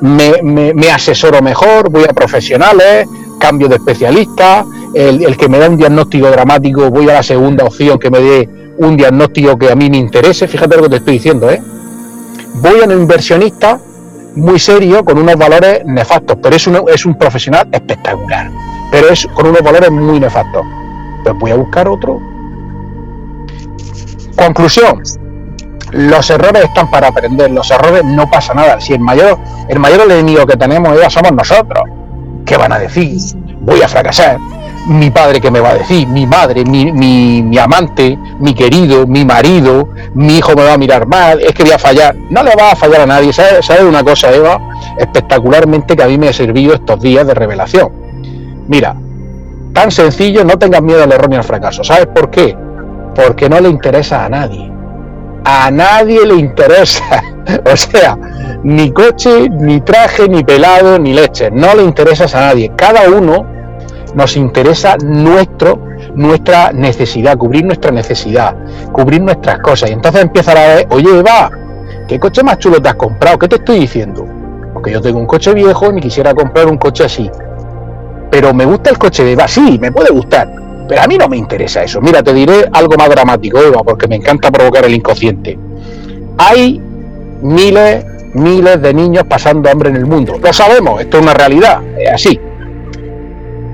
C: me, me, asesoro mejor, voy a profesionales, cambio de especialista. El, el que me da un diagnóstico dramático, voy a la segunda opción que me dé un diagnóstico que a mí me interese. Fíjate lo que te estoy diciendo, ¿eh? Voy a un inversionista muy serio, con unos valores nefastos, pero es un, es un profesional espectacular, pero es con unos valores muy nefastos. Pues voy a buscar otro. Conclusión. Los errores están para aprender, los errores no pasa nada. Si el mayor, el mayor enemigo que tenemos ya somos nosotros. ¿Qué van a decir? Voy a fracasar mi padre que me va a decir, mi madre, mi, mi, amante, mi querido, mi marido, mi hijo me va a mirar mal, es que voy a fallar. No le va a fallar a nadie. ¿Sabes sabe una cosa, Eva? Espectacularmente que a mí me ha servido estos días de revelación. Mira, tan sencillo, no tengas miedo al error ni al fracaso. ¿Sabes por qué? Porque no le interesa a nadie. A nadie le interesa. [laughs] o sea, ni coche, ni traje, ni pelado, ni leche. No le interesas a nadie. Cada uno nos interesa nuestro, nuestra necesidad, cubrir nuestra necesidad, cubrir nuestras cosas. Y entonces empieza a ver, oye, Eva, ¿qué coche más chulo te has comprado? ¿Qué te estoy diciendo? Porque yo tengo un coche viejo y me quisiera comprar un coche así. Pero me gusta el coche de Eva, sí, me puede gustar. Pero a mí no me interesa eso. Mira, te diré algo más dramático, Eva, porque me encanta provocar el inconsciente. Hay miles, miles de niños pasando hambre en el mundo. Lo sabemos, esto es una realidad, es así.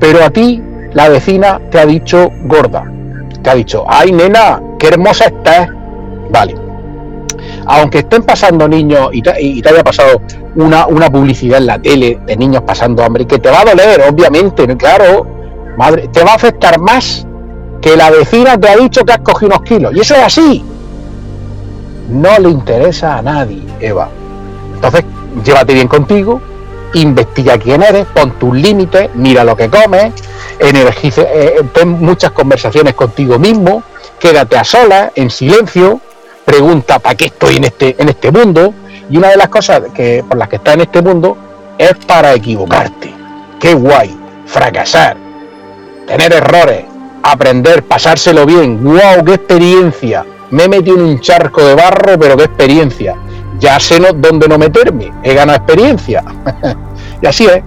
C: Pero a ti, la vecina te ha dicho gorda. Te ha dicho, ay nena, qué hermosa estás. Vale. Aunque estén pasando niños y te, haya pasado una, una publicidad en la tele de niños pasando hambre, que te va a doler, obviamente, claro, madre, te va a afectar más que la vecina te ha dicho que has cogido unos kilos. Y eso es así. No le interesa a nadie, Eva. Entonces, llévate bien contigo, investiga quién eres, pon tus límites, mira lo que comes, energice, eh, ten muchas conversaciones contigo mismo, quédate a solas, en silencio, pregunta para qué estoy en este, en este mundo. Y una de las cosas que, por las que estás en este mundo es para equivocarte. Qué guay, fracasar, tener errores, aprender, pasárselo bien. ¡Wow! ¡Qué experiencia! Me he metido en un charco de barro, pero qué experiencia. Ya sé dónde no meterme, he ganado experiencia. [laughs] y así es.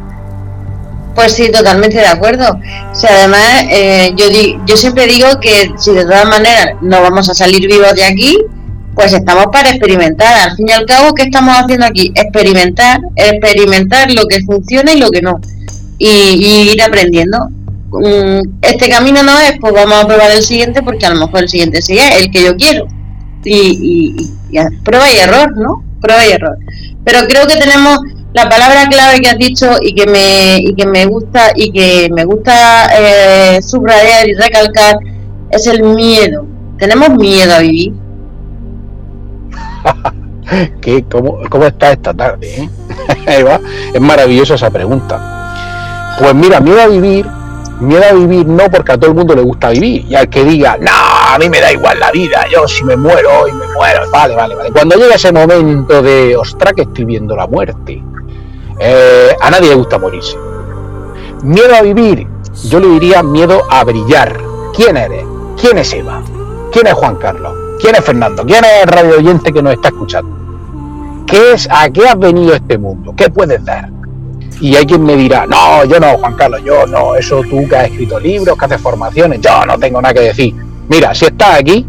B: Pues sí, totalmente de acuerdo. O sea, además, eh, yo, yo siempre digo que si de todas maneras no vamos a salir vivos de aquí, pues estamos para experimentar. Al fin y al cabo, ¿qué estamos haciendo aquí? Experimentar, experimentar lo que funciona y lo que no. Y, ir aprendiendo. Mm, este camino no es, pues vamos a probar el siguiente porque a lo mejor el siguiente sí es el que yo quiero. Y, y prueba y error, ¿no? Prueba y error. Pero creo que tenemos la palabra clave que has dicho y que me, y que me gusta y que me gusta eh, subrayar y recalcar es el miedo. Tenemos miedo a vivir. [laughs]
C: ¿Qué, cómo, ¿Cómo está esta tarde? Eh? [laughs] es maravillosa esa pregunta. Pues mira, miedo a vivir, miedo a vivir no porque a todo el mundo le gusta vivir. Y al que diga, no, a mí me da igual la vida, yo si me muero hoy me muero. Vale, vale, vale. Cuando llega ese momento de, ostras, que estoy viendo la muerte eh, a nadie le gusta morirse. Miedo a vivir, yo le diría miedo a brillar. ¿Quién eres? ¿Quién es Eva? ¿Quién es Juan Carlos? ¿Quién es Fernando? ¿Quién es el radio oyente que nos está escuchando? ¿Qué es, ¿A qué has venido este mundo? ¿Qué puedes dar? Y hay quien me dirá, no, yo no, Juan Carlos, yo no, eso tú que has escrito libros, que haces formaciones, yo no tengo nada que decir. Mira, si estás aquí,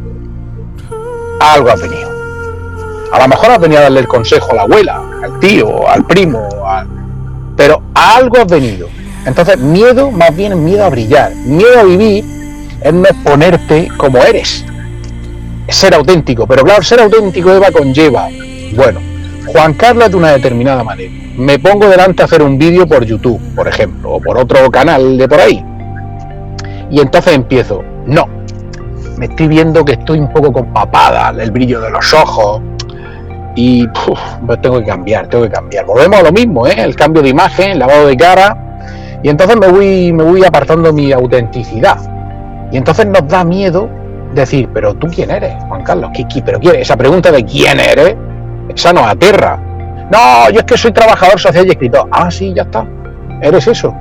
C: algo has venido. A lo mejor has venido a darle el consejo a la abuela, al tío, al primo, pero algo has venido. Entonces, miedo más bien miedo a brillar. Miedo a vivir es no exponerte como eres. Es ser auténtico. Pero claro, ser auténtico Eva conlleva, bueno, Juan Carlos de una determinada manera. Me pongo delante a hacer un vídeo por YouTube, por ejemplo, o por otro canal de por ahí. Y entonces empiezo, no, me estoy viendo que estoy un poco con papada, el brillo de los ojos, y pues tengo que cambiar, tengo que cambiar. Volvemos a lo mismo, ¿eh? el cambio de imagen, el lavado de cara, y entonces me voy, me voy apartando mi autenticidad. Y entonces nos da miedo decir, pero tú quién eres, Juan Carlos, ¿Qué, pero quién? esa pregunta de quién eres, esa nos aterra. No, yo es que soy trabajador social y escritor. Ah, sí, ya está. Eres eso.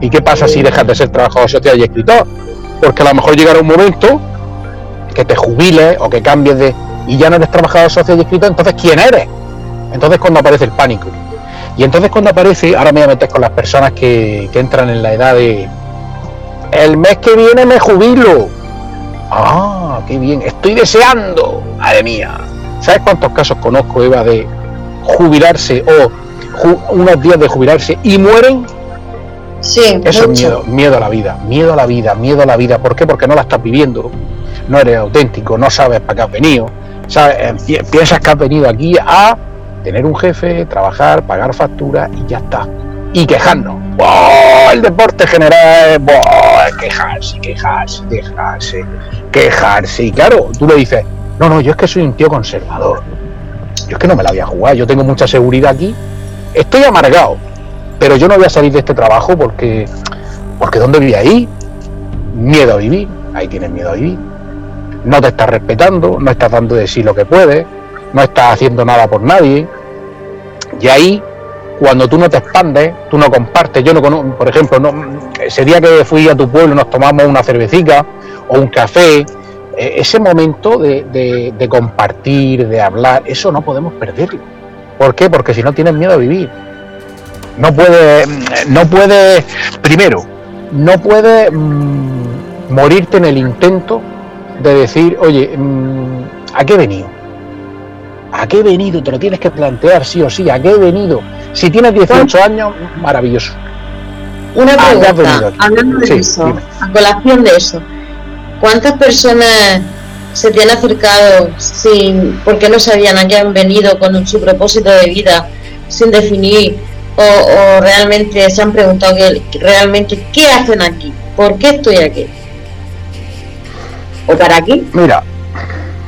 C: ¿Y qué pasa si dejas de ser trabajador social y escritor? Porque a lo mejor llegará un momento que te jubiles o que cambies de, y ya no eres trabajador social y escritor, entonces ¿quién eres? Entonces cuando aparece el pánico. Y entonces cuando aparece, ahora me voy a meter con las personas que, entran en la edad de el mes que viene me jubilo. Ah, qué bien, estoy deseando, madre mía. ¿Sabes cuántos casos conozco, Eva, de jubilarse o unos días de jubilarse y mueren?
B: Sí,
C: eso es miedo, miedo a la vida, miedo a la vida, miedo a la vida. ¿Por qué? Porque no la estás viviendo, no eres auténtico, no sabes para qué has venido, eh, piensas que has venido aquí a tener un jefe, trabajar, pagar facturas y ya está. Y quejarnos. El deporte general, quejarse, quejarse, quejarse, quejarse. Y claro, tú le dices, no, no, yo es que soy un tío conservador. Yo es que no me la voy a jugar, yo tengo mucha seguridad aquí. Estoy amargado, pero yo no voy a salir de este trabajo porque, porque ¿dónde voy ahí? Miedo a vivir, ahí tienes miedo a vivir no te estás respetando, no estás dando de sí lo que puedes, no estás haciendo nada por nadie. Y ahí, cuando tú no te expandes, tú no compartes, yo no conozco, por ejemplo, no, ese día que fui a tu pueblo nos tomamos una cervecita o un café ese momento de, de, compartir, de hablar, eso no podemos perderlo. ¿Por qué? Porque si no tienes miedo a vivir. No puede, no puede, primero, no puede mm, morirte en el intento de decir, oye, mm, ¿a qué he venido? ¿A qué he venido? Te lo tienes que plantear sí o sí. ¿A qué he venido? Si tienes 18 años, maravilloso.
B: Una pregunta, hablando de eso, a colación de eso, ¿cuántas personas se te han acercado sin, porque no sabían a qué han venido con su propósito de vida, sin definir, o, realmente se han preguntado que, realmente qué hacen aquí, por qué estoy aquí, o para aquí?
C: Mira,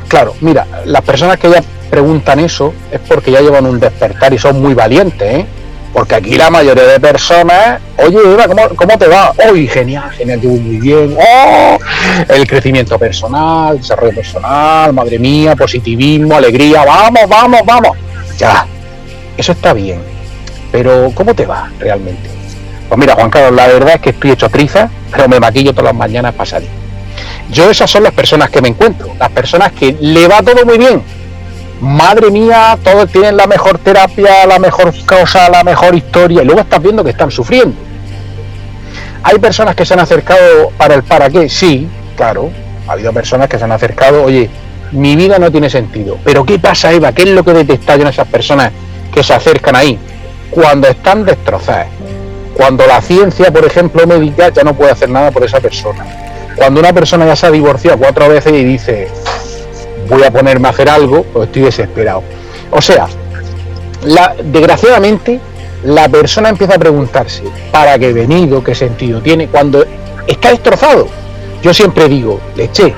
C: claro, mira, las personas que ya preguntan eso es porque ya llevan un despertar y son muy valientes, ¿eh? Porque aquí la mayoría de personas, oye Eva, ¿cómo, te va? Hoy genial, genial, muy bien. ¡Oh! El crecimiento personal, desarrollo personal, madre mía, positivismo, alegría, vamos, vamos, vamos. Ya, eso está bien. Pero ¿cómo te va realmente? Pues mira, Juan Carlos, la verdad es que estoy hecho triza, pero me maquillo todas las mañanas para salir. Yo esas son las personas que me encuentro, las personas que le va todo muy bien, madre mía, todos tienen la mejor terapia, la mejor cosa, la mejor historia, y luego estás viendo que están sufriendo. Hay personas que se han acercado para el para qué, sí, claro, ha habido personas que se han acercado, oye, mi vida no tiene sentido, pero ¿qué pasa, Eva? ¿Qué es lo que detestáis en esas personas que se acercan ahí? Cuando están destrozadas, cuando la ciencia, por ejemplo, médica, ya no puede hacer nada por esa persona. Cuando una persona ya se ha divorciado cuatro veces y dice, voy a ponerme a hacer algo, pues estoy desesperado. O sea, la, desgraciadamente la persona empieza a preguntarse, ¿para qué he venido? ¿Qué sentido tiene? Cuando está destrozado. Yo siempre digo, leche,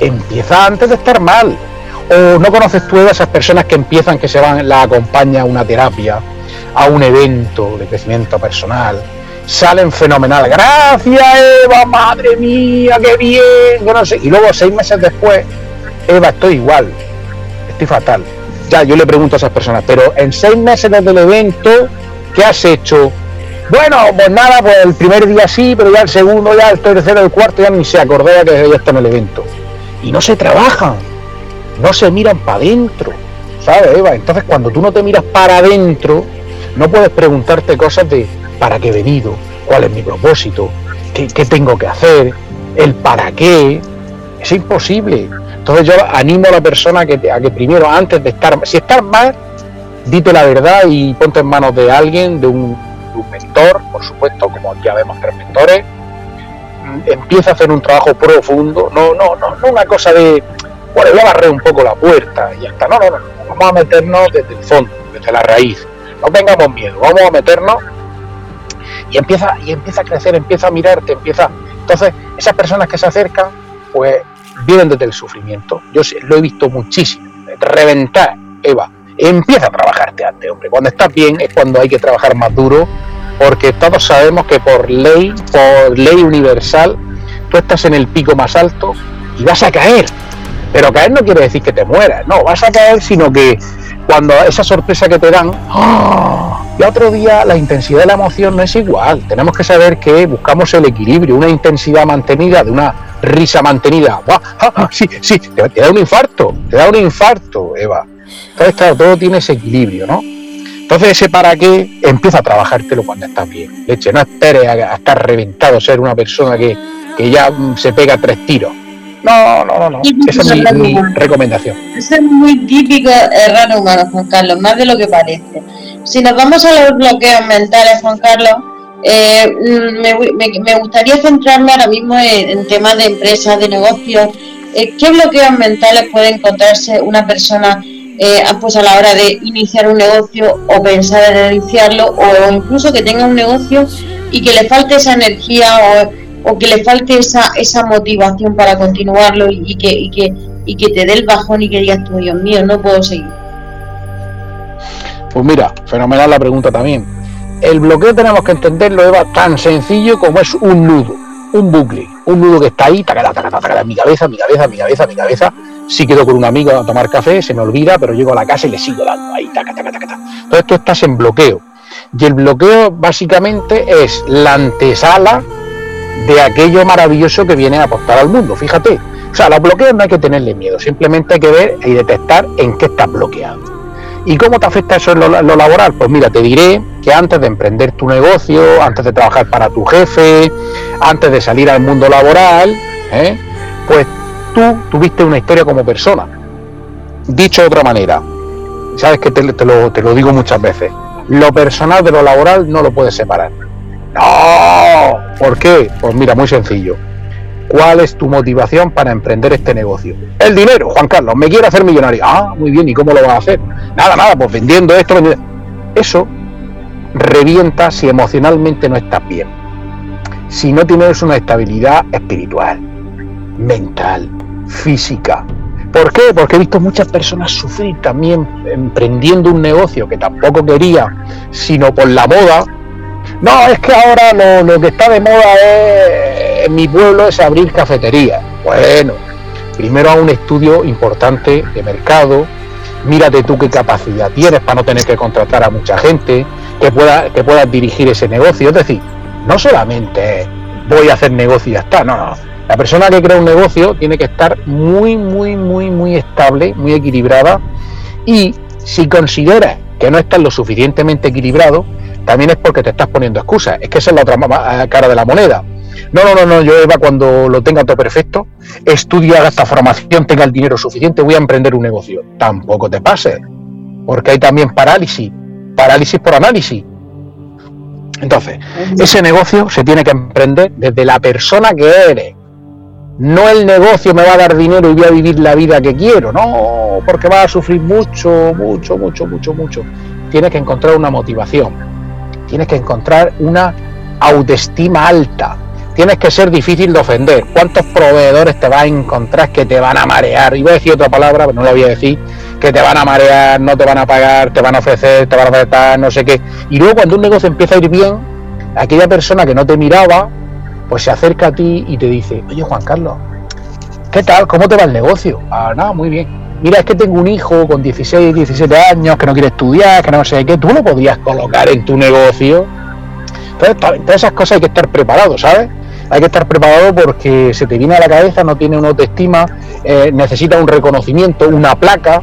C: empieza antes de estar mal. O no conoces tú a esas personas que empiezan, que se van, la acompaña a una terapia, a un evento de crecimiento personal, salen fenomenal. Gracias, Eva, madre mía, qué bien. Y luego seis meses después Eva, estoy igual, estoy fatal. Ya, yo le pregunto a esas personas, pero en seis meses desde el evento, ¿qué has hecho? Bueno, pues nada, pues el primer día sí, pero ya el segundo, ya el tercero, el cuarto, ya ni se acordaba que ya está en el evento. Y no se trabajan, no se miran para adentro, ¿sabes, Eva? Entonces, cuando tú no te miras para adentro, no puedes preguntarte cosas de ¿para qué he venido? ¿Cuál es mi propósito? ¿Qué, qué tengo que hacer? ¿El para qué? Es imposible. Entonces yo animo a la persona que, a que primero, antes de estar, si estás mal, dite la verdad y ponte en manos de alguien, de un, mentor, por supuesto, como ya vemos tres mentores, empieza a hacer un trabajo profundo, no, no, no, no una cosa de, bueno, voy a barrer un poco la puerta y ya está, no, no, no, vamos a meternos desde el fondo, desde la raíz, no tengamos miedo, vamos a meternos y empieza, y empieza a crecer, empieza a mirarte, empieza, entonces esas personas que se acercan, pues vienen desde el sufrimiento. Yo lo he visto muchísimo. Reventar, Eva, empieza a trabajarte antes, hombre. Cuando estás bien es cuando hay que trabajar más duro, porque todos sabemos que por ley, por ley universal, tú estás en el pico más alto y vas a caer. Pero caer no quiere decir que te mueras, no, vas a caer, sino que cuando esa sorpresa que te dan, ¡oh! y otro día la intensidad de la emoción no es igual. Tenemos que saber que buscamos el equilibrio, una intensidad mantenida de una risa mantenida. Sí, sí, te, da un infarto, te da un infarto, Eva. Entonces, claro, todo tiene ese equilibrio, ¿no? Entonces, ese para qué empieza a trabajártelo cuando estás bien. Leche, no esperes a, estar reventado, ser una persona que, que ya mm, se pega tres tiros. No, no, no, no. Esa es mi, recomendación.
B: Eso es muy típico error humano, Juan Carlos, más de lo que parece. Si nos vamos a los bloqueos mentales, Juan Carlos, eh, me, gustaría centrarme ahora mismo en, temas de empresas, de negocios. Eh, ¿Qué bloqueos mentales puede encontrarse una persona eh, pues a la hora de iniciar un negocio o pensar en iniciarlo o incluso que tenga un negocio y que le falte esa energía o, o que le falte esa, esa motivación para continuarlo y, que, y, que, y que te dé el bajón y que digas tú, Dios mío, no puedo seguir?
C: Pues mira, fenomenal la pregunta también el bloqueo tenemos que entenderlo, Eva, tan sencillo como es un nudo, un bucle, un nudo que está ahí, taca, taca, taca, en mi cabeza, mi cabeza, mi cabeza, mi cabeza. Si quedo con un amigo a tomar café, se me olvida, pero llego a la casa y le sigo dando ahí, taca, taca, taca. Entonces tú estás en bloqueo. Y el bloqueo básicamente es la antesala de aquello maravilloso que viene a aportar al mundo. Fíjate, O sea, los bloqueos no hay que tenerle miedo, simplemente hay que ver y detectar en qué estás bloqueado. ¿Y cómo te afecta eso en lo, laboral? Pues mira, te diré que antes de emprender tu negocio, antes de trabajar para tu jefe, antes de salir al mundo laboral, ¿eh? pues tú tuviste una historia como persona. Dicho de otra manera, sabes que te, lo, te lo digo muchas veces, lo personal de lo laboral no lo puedes separar. No, ¿por qué? Pues mira, muy sencillo. ¿Cuál es tu motivación para emprender este negocio? El dinero, Juan Carlos, me quiero hacer millonario. Ah, muy bien, ¿y cómo lo vas a hacer? Nada, nada, pues vendiendo esto, vendiendo... Eso revienta si emocionalmente no estás bien. Si no tienes una estabilidad espiritual, mental, física. ¿Por qué? Porque he visto muchas personas sufrir también emprendiendo un negocio que tampoco quería, sino por la moda. No, es que ahora lo, que está de moda es en mi pueblo es abrir cafetería. Bueno, primero a un estudio importante de mercado, mírate tú qué capacidad tienes para no tener que contratar a mucha gente, que, pueda, que puedas dirigir ese negocio. Es decir, no solamente voy a hacer negocio y ya está, no, no. La persona que crea un negocio tiene que estar muy, muy, muy, muy estable, muy equilibrada y si consideras que no estás lo suficientemente equilibrado, también es porque te estás poniendo excusas. Es que esa es la otra cara de la moneda. No, no, no, no, yo Eva cuando lo tenga todo perfecto, estudia, haga esta formación, tenga el dinero suficiente, voy a emprender un negocio. Tampoco te pase, porque hay también parálisis, parálisis por análisis. Entonces, ese negocio se tiene que emprender desde la persona que eres. No el negocio me va a dar dinero y voy a vivir la vida que quiero, no, porque vas a sufrir mucho, mucho, mucho, mucho, mucho. Tienes que encontrar una motivación, tienes que encontrar una autoestima alta, tienes que ser difícil de ofender. ¿Cuántos proveedores te vas a encontrar que te van a marear? Voy a decir otra palabra, pero no la voy a decir, que te van a marear, no te van a pagar, te van a ofrecer, te van a ofrecer, no sé qué. Y luego cuando un negocio empieza a ir bien, aquella persona que no te miraba, pues se acerca a ti y te dice, oye Juan Carlos, ¿qué tal? ¿Cómo te va el negocio? Ah, nada, muy bien. Mira, es que tengo un hijo con 16, 17 años que no quiere estudiar, que no sé qué, tú lo podrías colocar en tu negocio. Entonces, todas esas cosas hay que estar preparados, ¿sabes? hay que estar preparado porque se te viene a la cabeza, no tiene una autoestima, eh, necesita un reconocimiento, una placa,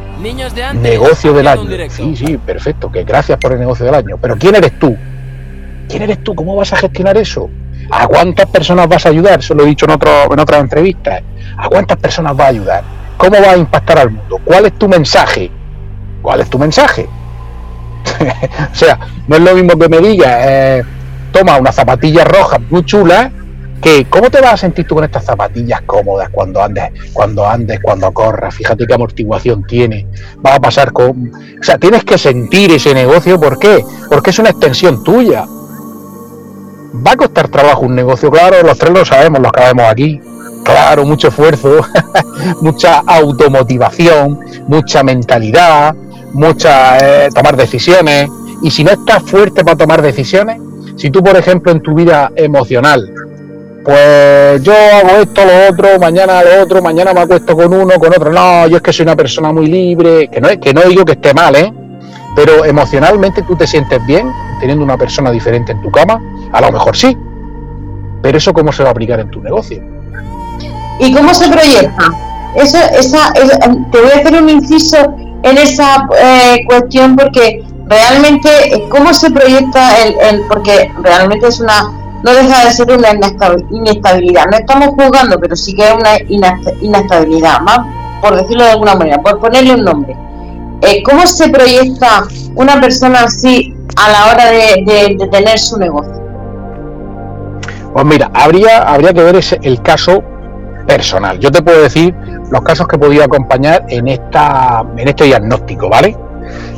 C: negocio del año. Sí, sí, perfecto, que gracias por el negocio del año. Pero ¿quién eres tú? ¿Quién eres tú? ¿Cómo vas a gestionar eso? ¿A cuántas personas vas a ayudar? Eso lo he dicho en, otro, en otras entrevistas. ¿A cuántas personas vas a ayudar? ¿Cómo vas a impactar al mundo? ¿Cuál es tu mensaje? ¿Cuál es tu mensaje? [laughs] o sea, no es lo mismo que me digas, eh, toma una zapatilla roja muy chula que ¿cómo te vas a sentir tú con estas zapatillas cómodas cuando andes, cuando andes, cuando corras? Fíjate qué amortiguación tiene. Va a pasar con. O sea, tienes que sentir ese negocio. ¿Por qué? Porque es una extensión tuya. Va a costar trabajo un negocio, claro, los tres lo sabemos, los que aquí. Claro, mucho esfuerzo, [laughs] mucha automotivación, mucha mentalidad, mucha eh, tomar decisiones. Y si no estás fuerte para tomar decisiones, si tú, por ejemplo, en tu vida emocional pues yo hago esto, lo otro, mañana lo otro, mañana me acuesto con uno, con otro. No, yo es que soy una persona muy libre, que no, que no digo que esté mal, ¿eh? Pero emocionalmente tú te sientes bien teniendo una persona diferente en tu cama, a lo mejor sí. Pero eso cómo se va a aplicar en tu negocio.
B: ¿Y cómo se proyecta? Eso, esa, te voy a hacer un inciso en esa eh, cuestión porque realmente cómo se proyecta el, el, porque realmente es una no deja de ser una inestabilidad. No estamos jugando, pero sí que es una inestabilidad, más por decirlo de alguna manera, por ponerle un nombre. Eh, ¿Cómo se proyecta una persona así a la hora de, tener su negocio?
C: Pues mira, habría, habría que ver ese, el caso personal. Yo te puedo decir los casos que he podido acompañar en, esta, en este diagnóstico, ¿vale?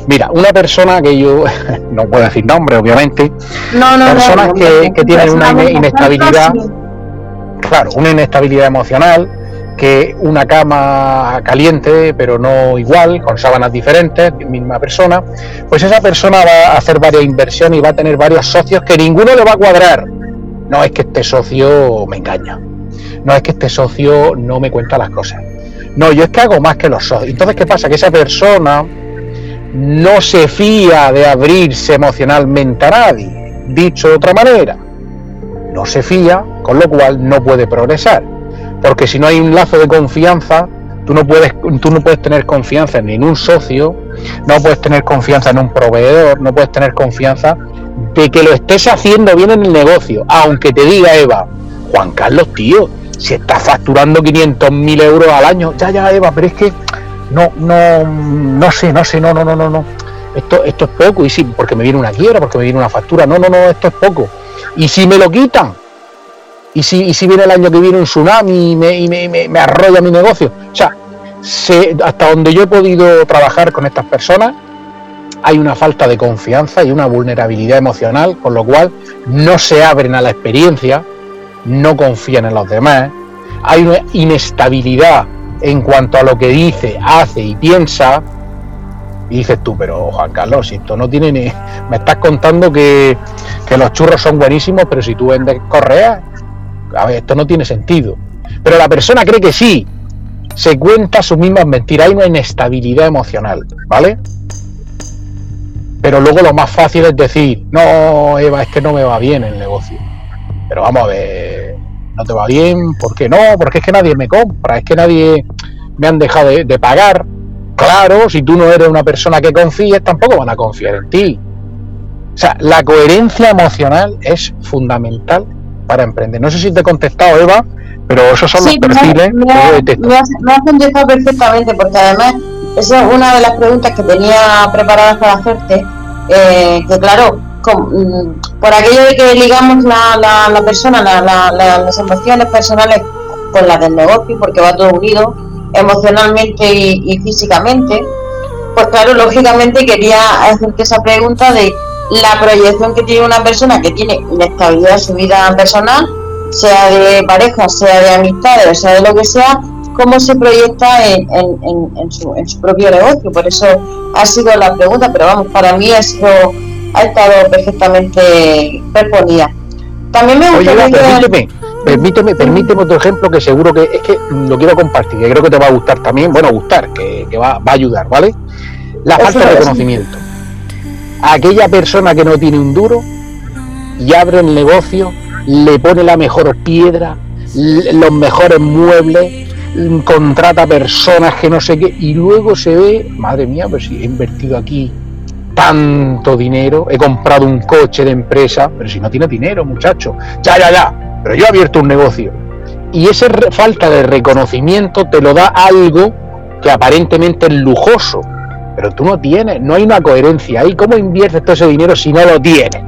C: Mira, una persona que yo, [laughs] no puedo decir nombre, obviamente, personas que, tienen una inestabilidad, claro, una inestabilidad emocional, que una cama caliente, pero no igual, con sábanas diferentes, misma persona, pues esa persona va a hacer varias inversiones y va a tener varios socios que ninguno le va a cuadrar. No es que este socio me engaña, no es que este socio no me cuenta las cosas. No, yo es que hago más que los socios. Entonces, ¿qué pasa? Que esa persona no se fía de abrirse emocionalmente a nadie. Dicho de otra manera, no se fía, con lo cual no puede progresar. Porque si no hay un lazo de confianza, tú no puedes, tú no puedes tener confianza ni en un socio, no puedes tener confianza en un proveedor, no puedes tener confianza de que lo estés haciendo bien en el negocio. Aunque te diga Eva, Juan Carlos, tío, si estás facturando 500.000 euros al año, ya, ya, Eva, pero es que no, no, no sé, no sé, no, no, no, no, no. Esto, esto es poco, y sí, porque me viene una quiebra, porque me viene una factura, no, no, no, esto es poco. Y si me lo quitan, y si, y si viene el año que viene un tsunami y me, y me, me, arrolla mi negocio. O sea, hasta donde yo he podido trabajar con estas personas, hay una falta de confianza y una vulnerabilidad emocional, con lo cual no se abren a la experiencia, no confían en los demás, hay una inestabilidad en cuanto a lo que dice, hace y piensa, y dices tú, pero Juan Carlos, si esto no tiene ni... [laughs] Me estás contando que, que los churros son buenísimos, pero si tú vendes correas, a ver, esto no tiene sentido. Pero la persona cree que sí, se cuenta sus mismas mentiras, hay una inestabilidad emocional, ¿vale? Pero luego lo más fácil es decir, no, Eva, es que no me va bien el negocio. Pero vamos a ver, no te va bien, ¿por qué no? Porque es que nadie me compra, es que nadie me han dejado de, pagar. Claro, si tú no eres una persona que confíes, tampoco van a confiar en ti. O sea, la coherencia emocional es fundamental para emprender. No sé si te he contestado, Eva, pero esos son los perfiles
B: me, que Me has, contestado perfectamente, porque además esa es una de las preguntas que tenía preparadas para hacerte, eh, que claro, mm, por aquello de que ligamos la, la, persona, las emociones personales con las del negocio, porque va todo unido, emocionalmente y, físicamente, pues claro, lógicamente quería hacerte esa pregunta de la proyección que tiene una persona que tiene inestabilidad en su vida personal, sea de pareja, sea de amistades, sea de lo que sea, cómo se proyecta en, su, en, su, propio negocio. Por eso ha sido la pregunta, pero vamos, para mí ha sido ha estado perfectamente respondida. También me gustaría
C: permíteme, permíteme, permíteme otro ejemplo que seguro que es que lo quiero compartir, que creo que te va a gustar también, bueno, gustar, que, va, va, a ayudar, ¿vale? La falta de reconocimiento. Aquella persona que no tiene un duro y abre el negocio, le pone la mejor piedra, los mejores muebles, contrata personas que no sé qué, y luego se ve, madre mía, pues si he invertido aquí tanto dinero, he comprado un coche de empresa, pero si no tiene dinero, muchacho, ya, ya, ya, pero yo he abierto un negocio. Y esa falta de reconocimiento te lo da algo que aparentemente es lujoso, pero tú no tienes, no hay una coherencia ahí. ¿Cómo inviertes todo ese dinero si no lo tienes?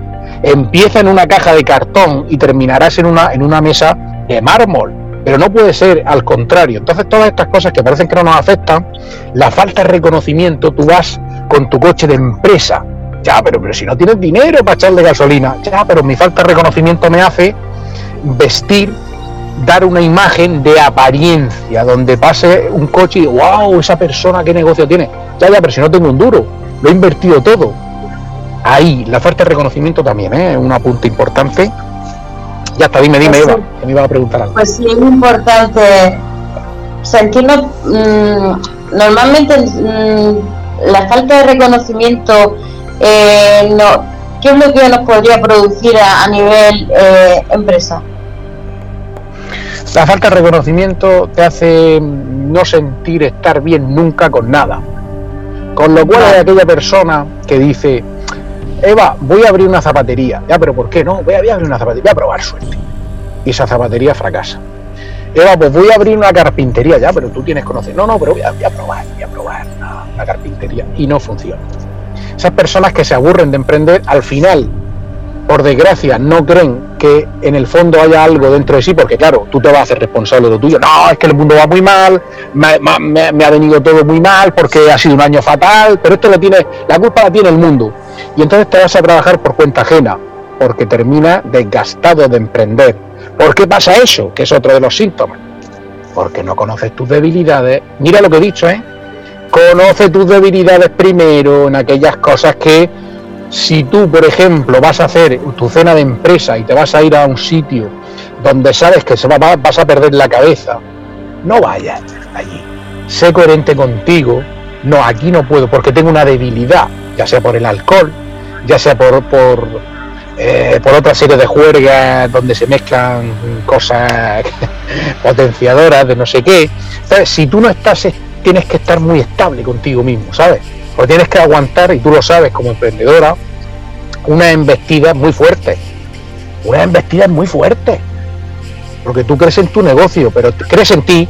C: Empieza en una caja de cartón y terminarás en una, en una mesa de mármol pero no puede ser al contrario. Entonces todas estas cosas que parecen que no nos afectan, la falta de reconocimiento, tú vas con tu coche de empresa, ya, pero, pero si no tienes dinero para echarle gasolina, ya, pero mi falta de reconocimiento me hace vestir, dar una imagen de apariencia, donde pase un coche y wow, esa persona qué negocio tiene, ya, ya, pero si no tengo un duro, lo he invertido todo. Ahí, la falta de reconocimiento también ¿eh? es un apunte importante ya está, dime, dime, pues Eva, que me iba a preguntar algo.
B: Pues sí, es importante sentirnos. Mmm, normalmente, mmm, la falta de reconocimiento, eh, no, ¿qué es lo que nos podría producir a, nivel eh, empresa?
C: La falta de reconocimiento te hace no sentir estar bien nunca con nada. Con lo cual hay aquella persona que dice, Eva, voy a abrir una zapatería. Ya, pero ¿por qué no? Voy a, abrir una zapatería, voy a probar suerte. Y esa zapatería fracasa. Eva, pues voy a abrir una carpintería, ya, pero tú tienes conocimiento. No, no, pero voy a, probar, voy a probar. Y no funciona. Esas personas que se aburren de emprender, al final, por desgracia, no creen que en el fondo haya algo dentro de sí, porque claro, tú te vas a hacer responsable de lo tuyo. No, es que el mundo va muy mal, me, me ha venido todo muy mal, porque ha sido un año fatal, pero esto lo tiene, la culpa la tiene el mundo y entonces te vas a trabajar por cuenta ajena, porque termina desgastado de emprender. ¿Por qué pasa eso? Que es otro de los síntomas. Porque no conoces tus debilidades. Mira lo que he dicho, ¿eh? Conoce tus debilidades primero en aquellas cosas que si tú, por ejemplo, vas a hacer tu cena de empresa y te vas a ir a un sitio donde sabes que se va, vas a perder la cabeza, no vayas allí. Sé coherente contigo. No, aquí no puedo porque tengo una debilidad ya sea por el alcohol, ya sea por, por, eh, por otra serie de juergas donde se mezclan cosas [laughs] potenciadoras de no sé qué. Entonces, si tú no estás, tienes que estar muy estable contigo mismo, ¿sabes? Porque tienes que aguantar, y tú lo sabes como emprendedora, una embestida muy fuerte. Una embestida muy fuerte. Porque tú crees en tu negocio, pero crees en ti.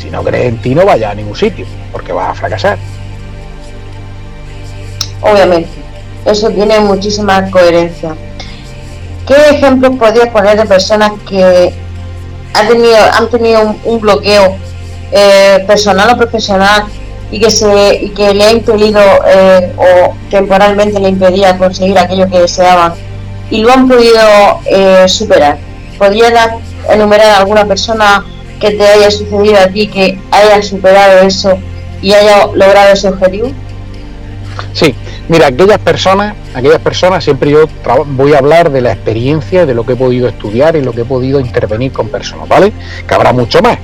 C: Si no crees en ti, no vayas a ningún sitio, porque vas a fracasar.
B: Obviamente. Eso tiene muchísima coherencia. ¿Qué ejemplos podrías poner de personas que han tenido, han tenido un, bloqueo eh, personal o profesional y que, se, y que le ha impedido eh, o temporalmente le impedía conseguir aquello que deseaban y lo han podido eh, superar? ¿Podrías enumerar alguna persona que te haya sucedido a ti que haya superado eso y haya logrado ese objetivo?
C: Sí, Mira, aquellas personas, aquellas personas, siempre yo voy a hablar de la experiencia, de lo que he podido estudiar y lo que he podido intervenir con personas, ¿vale? Que habrá mucho más.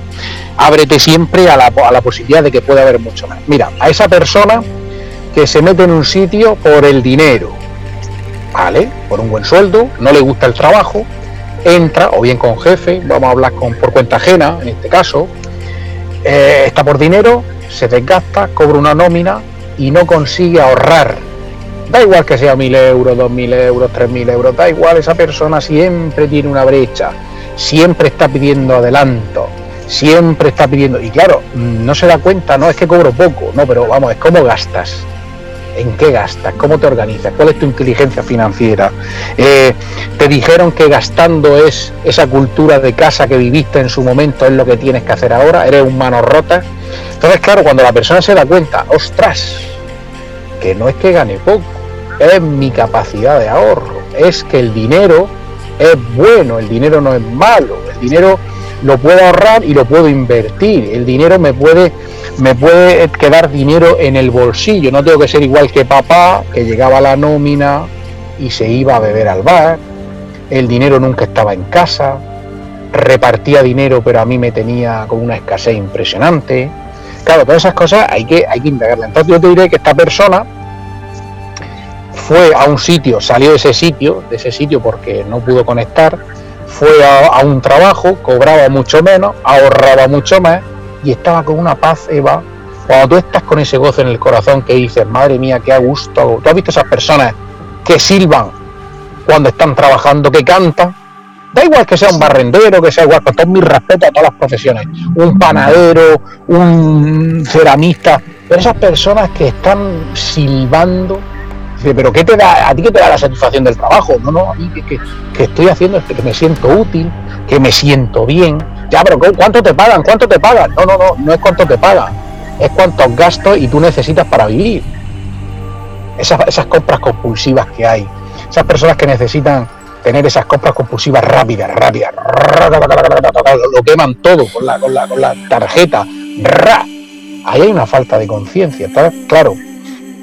C: Ábrete siempre a la, a la posibilidad de que pueda haber mucho más. Mira, a esa persona que se mete en un sitio por el dinero, ¿vale? Por un buen sueldo, no le gusta el trabajo, entra, o bien con jefe, vamos a hablar con, por cuenta ajena, en este caso, eh, está por dinero, se desgasta, cobra una nómina y no consigue ahorrar Da igual que sea mil euros, dos mil euros, tres mil euros, da igual, esa persona siempre tiene una brecha, siempre está pidiendo adelanto, siempre está pidiendo, y claro, no se da cuenta, no es que cobro poco, no, pero vamos, es cómo gastas, en qué gastas, cómo te organizas, cuál es tu inteligencia financiera. Eh, te dijeron que gastando es esa cultura de casa que viviste en su momento, es lo que tienes que hacer ahora, eres un mano rota. Entonces, claro, cuando la persona se da cuenta, ostras, que no es que gane poco, es mi capacidad de ahorro, es que el dinero es bueno, el dinero no es malo, el dinero lo puedo ahorrar y lo puedo invertir, el dinero me puede me puede quedar dinero en el bolsillo, no tengo que ser igual que papá, que llegaba la nómina y se iba a beber al bar, el dinero nunca estaba en casa, repartía dinero pero a mí me tenía con una escasez impresionante. Claro, todas esas cosas hay que, hay que. Entonces yo te diré que esta persona fue a un sitio, salió de ese sitio, de ese sitio porque no pudo conectar, fue a, un trabajo, cobraba mucho menos, ahorraba mucho más y estaba con una paz, Eva. Cuando tú estás con ese gozo en el corazón que dices, madre mía, qué a gusto. ¿Tú has visto esas personas que silban cuando están trabajando, que cantan? Da igual que sea un barrendero, que sea igual, con todo mi respeto a todas las profesiones, un panadero, un ceramista, pero esas personas que están silbando pero ¿qué te da, a ti qué te da la satisfacción del trabajo? No, no, a mí que, que, estoy haciendo que me siento útil, que me siento bien. Ya, pero ¿cuánto te pagan? ¿Cuánto te pagan? No, no, no, no es cuánto te pagan, es cuántos gastos y tú necesitas para vivir. Esas compras compulsivas que hay, esas personas que necesitan tener esas compras compulsivas rápidas, rápidas, lo queman todo con la, con la, con la tarjeta. Ahí hay una falta de conciencia. Claro,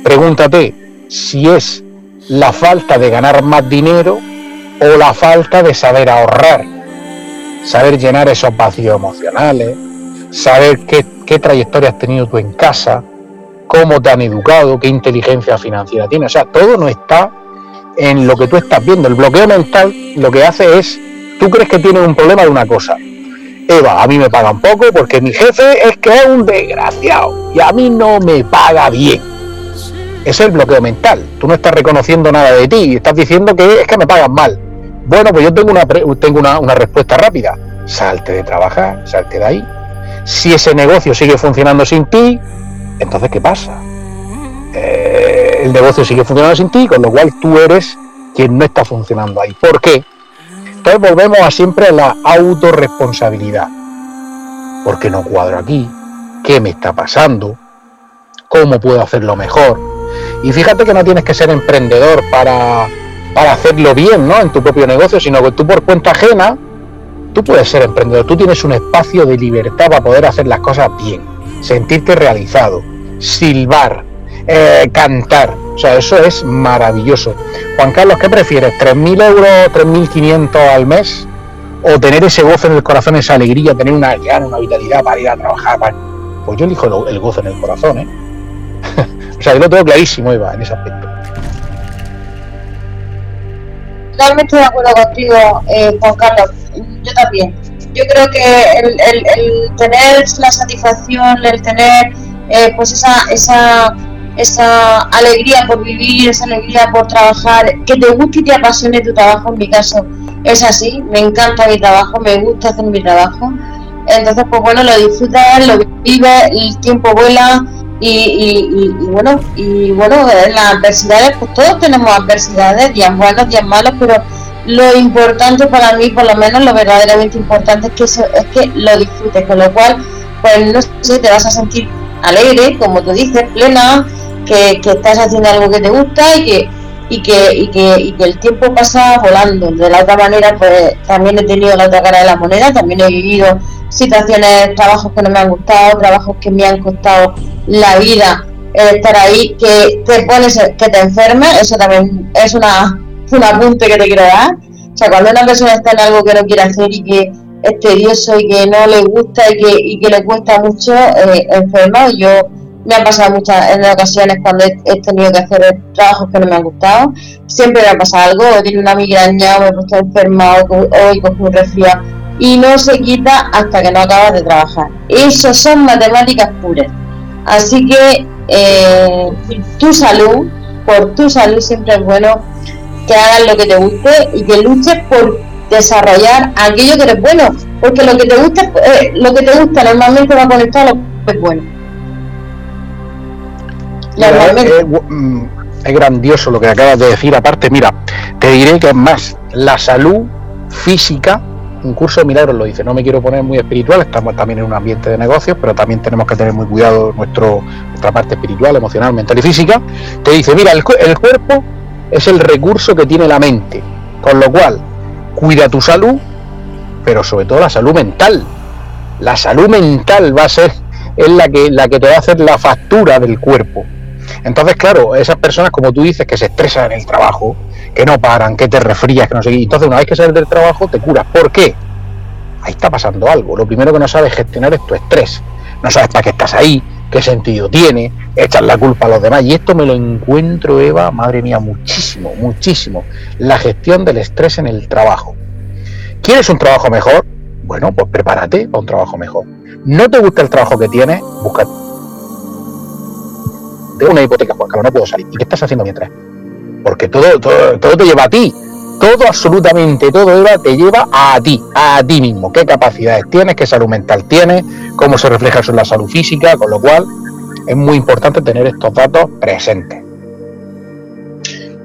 C: pregúntate, si es la falta de ganar más dinero o la falta de saber ahorrar, saber llenar esos vacíos emocionales, saber qué, trayectoria has tenido tú en casa, cómo te han educado, qué inteligencia financiera tienes. O sea, todo no está en lo que tú estás viendo. El bloqueo mental lo que hace es, tú crees que tienes un problema de una cosa. Eva, a mí me pagan poco porque mi jefe es que es un desgraciado y a mí no me paga bien es el bloqueo mental. Tú no estás reconociendo nada de ti, estás diciendo que es que me pagan mal. Bueno, pues yo tengo una, tengo una, respuesta rápida. Salte de trabajar, salte de ahí. Si ese negocio sigue funcionando sin ti, entonces ¿qué pasa? Eh, el negocio sigue funcionando sin ti, con lo cual tú eres quien no está funcionando ahí. ¿Por qué? Entonces volvemos a siempre a la autorresponsabilidad. ¿Por qué no cuadro aquí? ¿Qué me está pasando? ¿Cómo puedo hacerlo mejor? Y fíjate que no tienes que ser emprendedor para, para hacerlo bien, ¿no? En tu propio negocio, sino que tú por cuenta ajena, tú puedes ser emprendedor. Tú tienes un espacio de libertad para poder hacer las cosas bien, sentirte realizado, silbar, eh, cantar. O sea, eso es maravilloso. Juan Carlos, ¿qué prefieres? ¿3.000 euros, 3.500 al mes? ¿O tener ese gozo en el corazón, esa alegría, tener una, una vitalidad para ir a trabajar? Pues yo elijo el gozo en el corazón, ¿eh? [laughs] O sea, yo lo tengo clarísimo, Eva, en ese aspecto.
B: totalmente de acuerdo contigo, eh, Juan Carlos. Yo también. Yo creo que el, tener la satisfacción, el tener eh, pues esa, esa, esa alegría por vivir, esa alegría por trabajar, que te guste y te apasione tu trabajo, en mi caso es así, me encanta mi trabajo, me gusta hacer mi trabajo. Entonces, pues bueno, lo disfrutas, lo vives, el tiempo vuela, y, bueno, y bueno, las adversidades, pues todos tenemos adversidades, días buenos, días malos, pero lo importante para mí, por lo menos lo verdaderamente importante es que eso, es que lo disfrutes, con lo cual, pues no sé, te vas a sentir alegre, como tú dices, plena, que, que estás haciendo algo que te gusta y que y que, y que, y que el tiempo pasa volando. De la otra manera, pues también he tenido la otra cara de la moneda, también he vivido situaciones, trabajos que no me han gustado, trabajos que me han costado la vida, estar ahí, que te pones, que te enfermes, eso también es una, un apunte que te quiero dar. O sea, cuando una persona está en algo que no quiere hacer y que tedioso y que no le gusta y que, y que le cuesta mucho, eh, enfermo, yo me ha pasado muchas en ocasiones cuando he, tenido que hacer trabajos que no me han gustado. Siempre me ha pasado algo, o tiene una migraña, o me he puesto enferma, o, hoy cojo un resfriado. Y no se quita hasta que no acabas de trabajar. Eso son matemáticas puras. Así que eh, tu salud, por tu salud siempre es bueno que hagas lo que te guste y que luches por desarrollar aquello que eres bueno. Porque lo que te gusta, eh, lo que te gusta normalmente va conectado a lo que es bueno.
C: Mm, es, grandioso lo que acabas de decir. Aparte, mira, te diré que es más, la salud física, un curso de milagros lo dice, no me quiero poner muy espiritual, estamos también en un ambiente de negocios, pero también tenemos que tener muy cuidado nuestro, nuestra parte espiritual, emocional, mental y física. Te dice, mira, el, el cuerpo es el recurso que tiene la mente, con lo cual, cuida tu salud, pero sobre todo la salud mental. La salud mental va a ser es la que, la que te va a hacer la factura del cuerpo. Entonces, claro, esas personas, como tú dices, que se estresan en el trabajo, que no paran, que te resfrías, que no sé qué. Entonces, una vez que sales del trabajo, te curas. ¿Por qué? Ahí está pasando algo. Lo primero que no sabes gestionar es tu estrés. No sabes para qué estás ahí, qué sentido tiene, echar la culpa a los demás. Y esto me lo encuentro, Eva, madre mía, muchísimo, muchísimo. La gestión del estrés en el trabajo. ¿Quieres un trabajo mejor? Bueno, pues prepárate para un trabajo mejor. ¿No te gusta el trabajo que tienes? Busca una hipoteca, Juan Carlos, no puedo salir. ¿Y qué estás haciendo mientras? Porque todo, todo, todo te lleva a ti. Todo, absolutamente todo, Eva, te lleva a ti, a ti mismo. ¿Qué capacidades tienes? ¿Qué salud mental tienes? ¿Cómo se refleja eso en la salud física? Con lo cual, es muy importante tener estos datos presentes.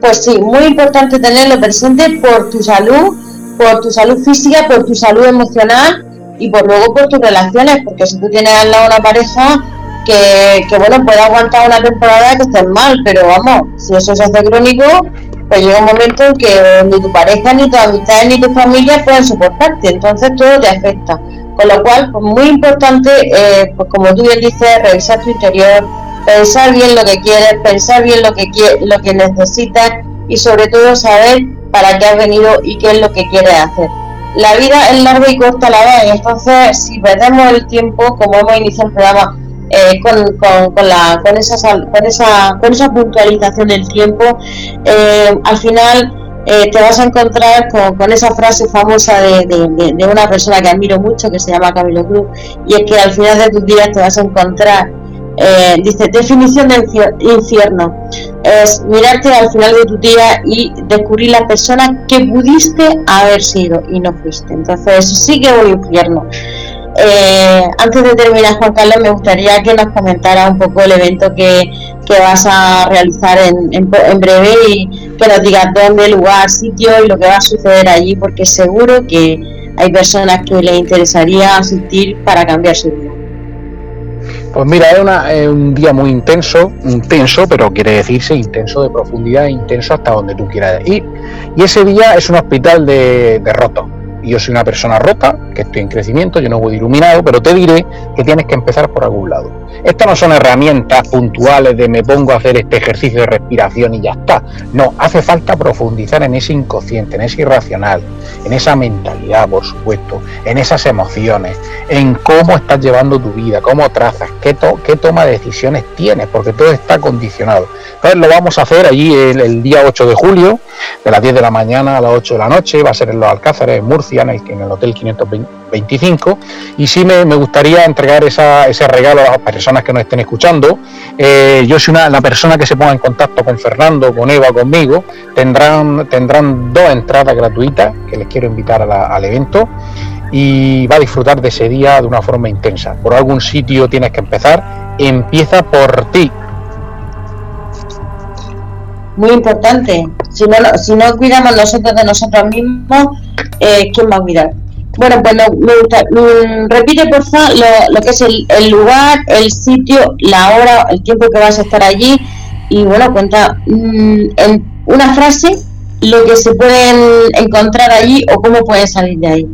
B: Pues sí, muy importante tenerlo presente por tu salud, por tu salud física, por tu salud emocional y por luego por tus relaciones, porque si tú tienes al lado una pareja que, bueno, puede aguantar una temporada que estés mal, pero vamos, si eso se hace crónico, pues llega un momento en que ni tu pareja, ni tu amistad, ni tu familia pueden soportarte, entonces todo te afecta. Con lo cual, pues muy importante, eh, pues como tú bien dices, revisar tu interior, pensar bien lo que quieres, pensar bien lo que, lo que necesitas y sobre todo saber para qué has venido y qué es lo que quieres hacer. La vida es larga y corta a la vez, entonces si perdemos el tiempo, como hemos iniciado el programa, eh, con, con, la, con, esa, con, esa, con esa puntualización del tiempo, eh, al final eh, te vas a encontrar con, esa frase famosa de, de, una persona que admiro mucho, que se llama Camilo Cruz, y es que al final de tus días te vas a encontrar, dice, definición de infierno, es mirarte al final de tu día y descubrir la persona que pudiste haber sido y no fuiste. Entonces, sí que es un infierno. Eh, antes de terminar, Juan Carlos, me gustaría que nos comentara un poco el evento que, vas a realizar en, en, breve y que nos digas dónde, lugar, sitio y lo que va a suceder allí, porque seguro que hay personas que les interesaría asistir para cambiar su vida.
C: Pues mira, es, un día muy intenso, intenso, pero quiere decirse intenso de profundidad, intenso hasta donde tú quieras ir. Y ese día es un hospital de, de rotos yo soy una persona rota, que estoy en crecimiento, yo no voy iluminado, pero te diré que tienes que empezar por algún lado. Estas no son herramientas puntuales de me pongo a hacer este ejercicio de respiración y ya está. No, hace falta profundizar en ese inconsciente, en ese irracional, en esa mentalidad, por supuesto, en esas emociones, en cómo estás llevando tu vida, cómo trazas, qué, qué toma de decisiones tienes, porque todo está condicionado. Entonces lo vamos a hacer allí el, el, día 8 de julio, de las 10 de la mañana a las 8 de la noche, va a ser en los Alcázares, en Murcia, en el, Hotel 525, y sí me, gustaría entregar esa, ese regalo a las personas que nos estén escuchando. Eh, yo soy una, la persona que se ponga en contacto con Fernando, con Eva, conmigo, tendrán, tendrán dos entradas gratuitas que les quiero invitar al evento y va a disfrutar de ese día de una forma intensa. Por algún sitio tienes que empezar, empieza por ti.
B: Muy importante. Si no, si no cuidamos nosotros de nosotros mismos, eh, ¿quién va a cuidar? Bueno, pues no, me gusta. Mm, repite, por favor, lo, lo, que es el, el, lugar, el sitio, la hora, el tiempo que vas a estar allí. Y bueno, cuenta mm, en una frase lo que se pueden encontrar allí o cómo pueden salir de ahí.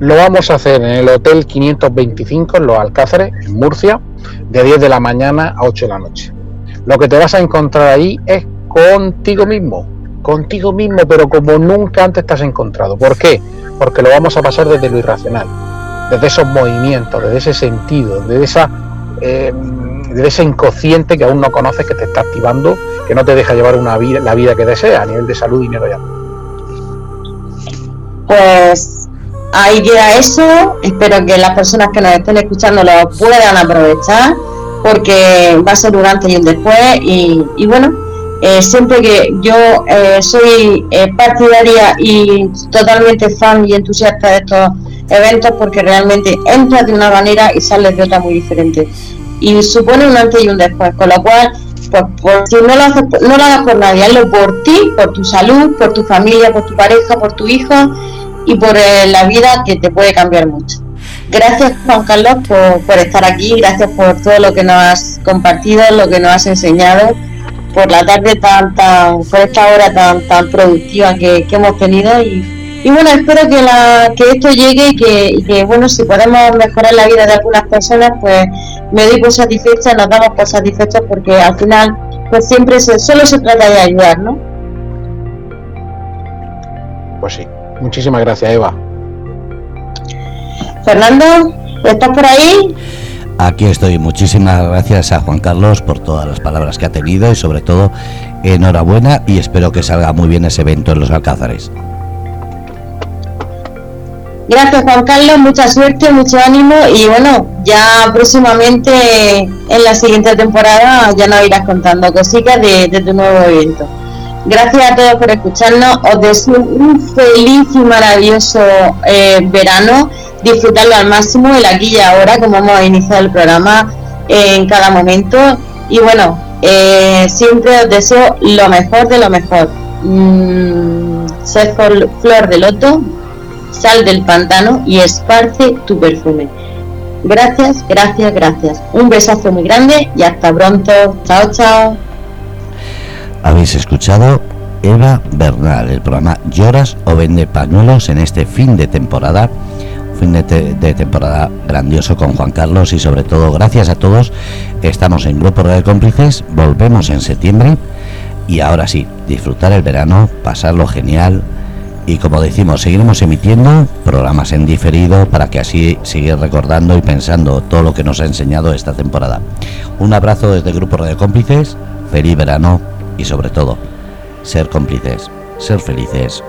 C: Lo vamos a hacer en el Hotel 525 en Los Alcázares, en Murcia, de 10 de la mañana a 8 de la noche. Lo que te vas a encontrar ahí es contigo mismo, contigo mismo, pero como nunca antes te has encontrado. ¿Por qué? Porque lo vamos a pasar desde lo irracional, desde esos movimientos, desde ese sentido, desde esa eh, ese inconsciente que aún no conoces que te está activando, que no te deja llevar una vida, la vida que deseas a nivel de salud, dinero y amor.
B: Pues ahí queda eso. Espero que las personas que nos estén escuchando lo puedan aprovechar porque va a ser un antes y un después y, y bueno eh, siempre que yo eh, soy eh, partidaria y totalmente fan y entusiasta de estos eventos porque realmente entras de una manera y sales de otra muy diferente. Y supone un antes y un después con lo cual pues, por, si no lo, haces, no lo hagas por nadie hazlo por ti por tu salud por tu familia por tu pareja por tu hijo y por la vida que te puede cambiar mucho Gracias Juan Carlos por, por, estar aquí, gracias por todo lo que nos has compartido, lo que nos has enseñado, por la tarde tan, tan, por esta hora tan, tan productiva que, que hemos tenido y, y, bueno, espero que, la, que esto llegue y que, que, bueno, si podemos mejorar la vida de algunas personas, pues me doy por satisfecha, nos damos por satisfechos porque al final, pues siempre se, solo se trata de ayudar, ¿no?
C: Pues sí, muchísimas gracias Eva.
B: Fernando, ¿estás por ahí?
A: Aquí estoy. Muchísimas gracias a Juan Carlos por todas las palabras que ha tenido y sobre todo enhorabuena y espero que salga muy bien ese evento en los Alcázares.
B: Gracias Juan Carlos, mucha suerte, mucho ánimo y bueno, ya próximamente en la siguiente temporada ya nos irás contando cositas de, de tu nuevo evento. Gracias a todos por escucharnos, os deseo un feliz y maravilloso eh, verano disfrutarlo al máximo el aquí y ahora, como hemos iniciado el programa eh, en cada momento. Y bueno, eh, siempre os deseo lo mejor de lo mejor. Mm, sed flor de loto, sal del pantano y esparce tu perfume. Gracias, gracias, gracias. Un besazo muy grande y hasta pronto. Chao, chao.
A: Habéis escuchado Eva Bernal, el programa Lloras o Vende Pañuelos en este fin de temporada fin de, te de, temporada grandioso con Juan Carlos y sobre todo gracias a todos. Estamos en Grupo de Cómplices, volvemos en septiembre y ahora sí, disfrutar el verano, pasarlo genial y como decimos, seguiremos emitiendo programas en diferido para que así seguir recordando y pensando todo lo que nos ha enseñado esta temporada. Un abrazo desde Grupo de Cómplices, feliz verano y sobre todo, ser cómplices, ser felices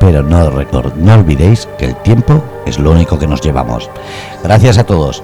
A: pero no, no olvidéis que el tiempo es lo único que nos llevamos. Gracias a todos.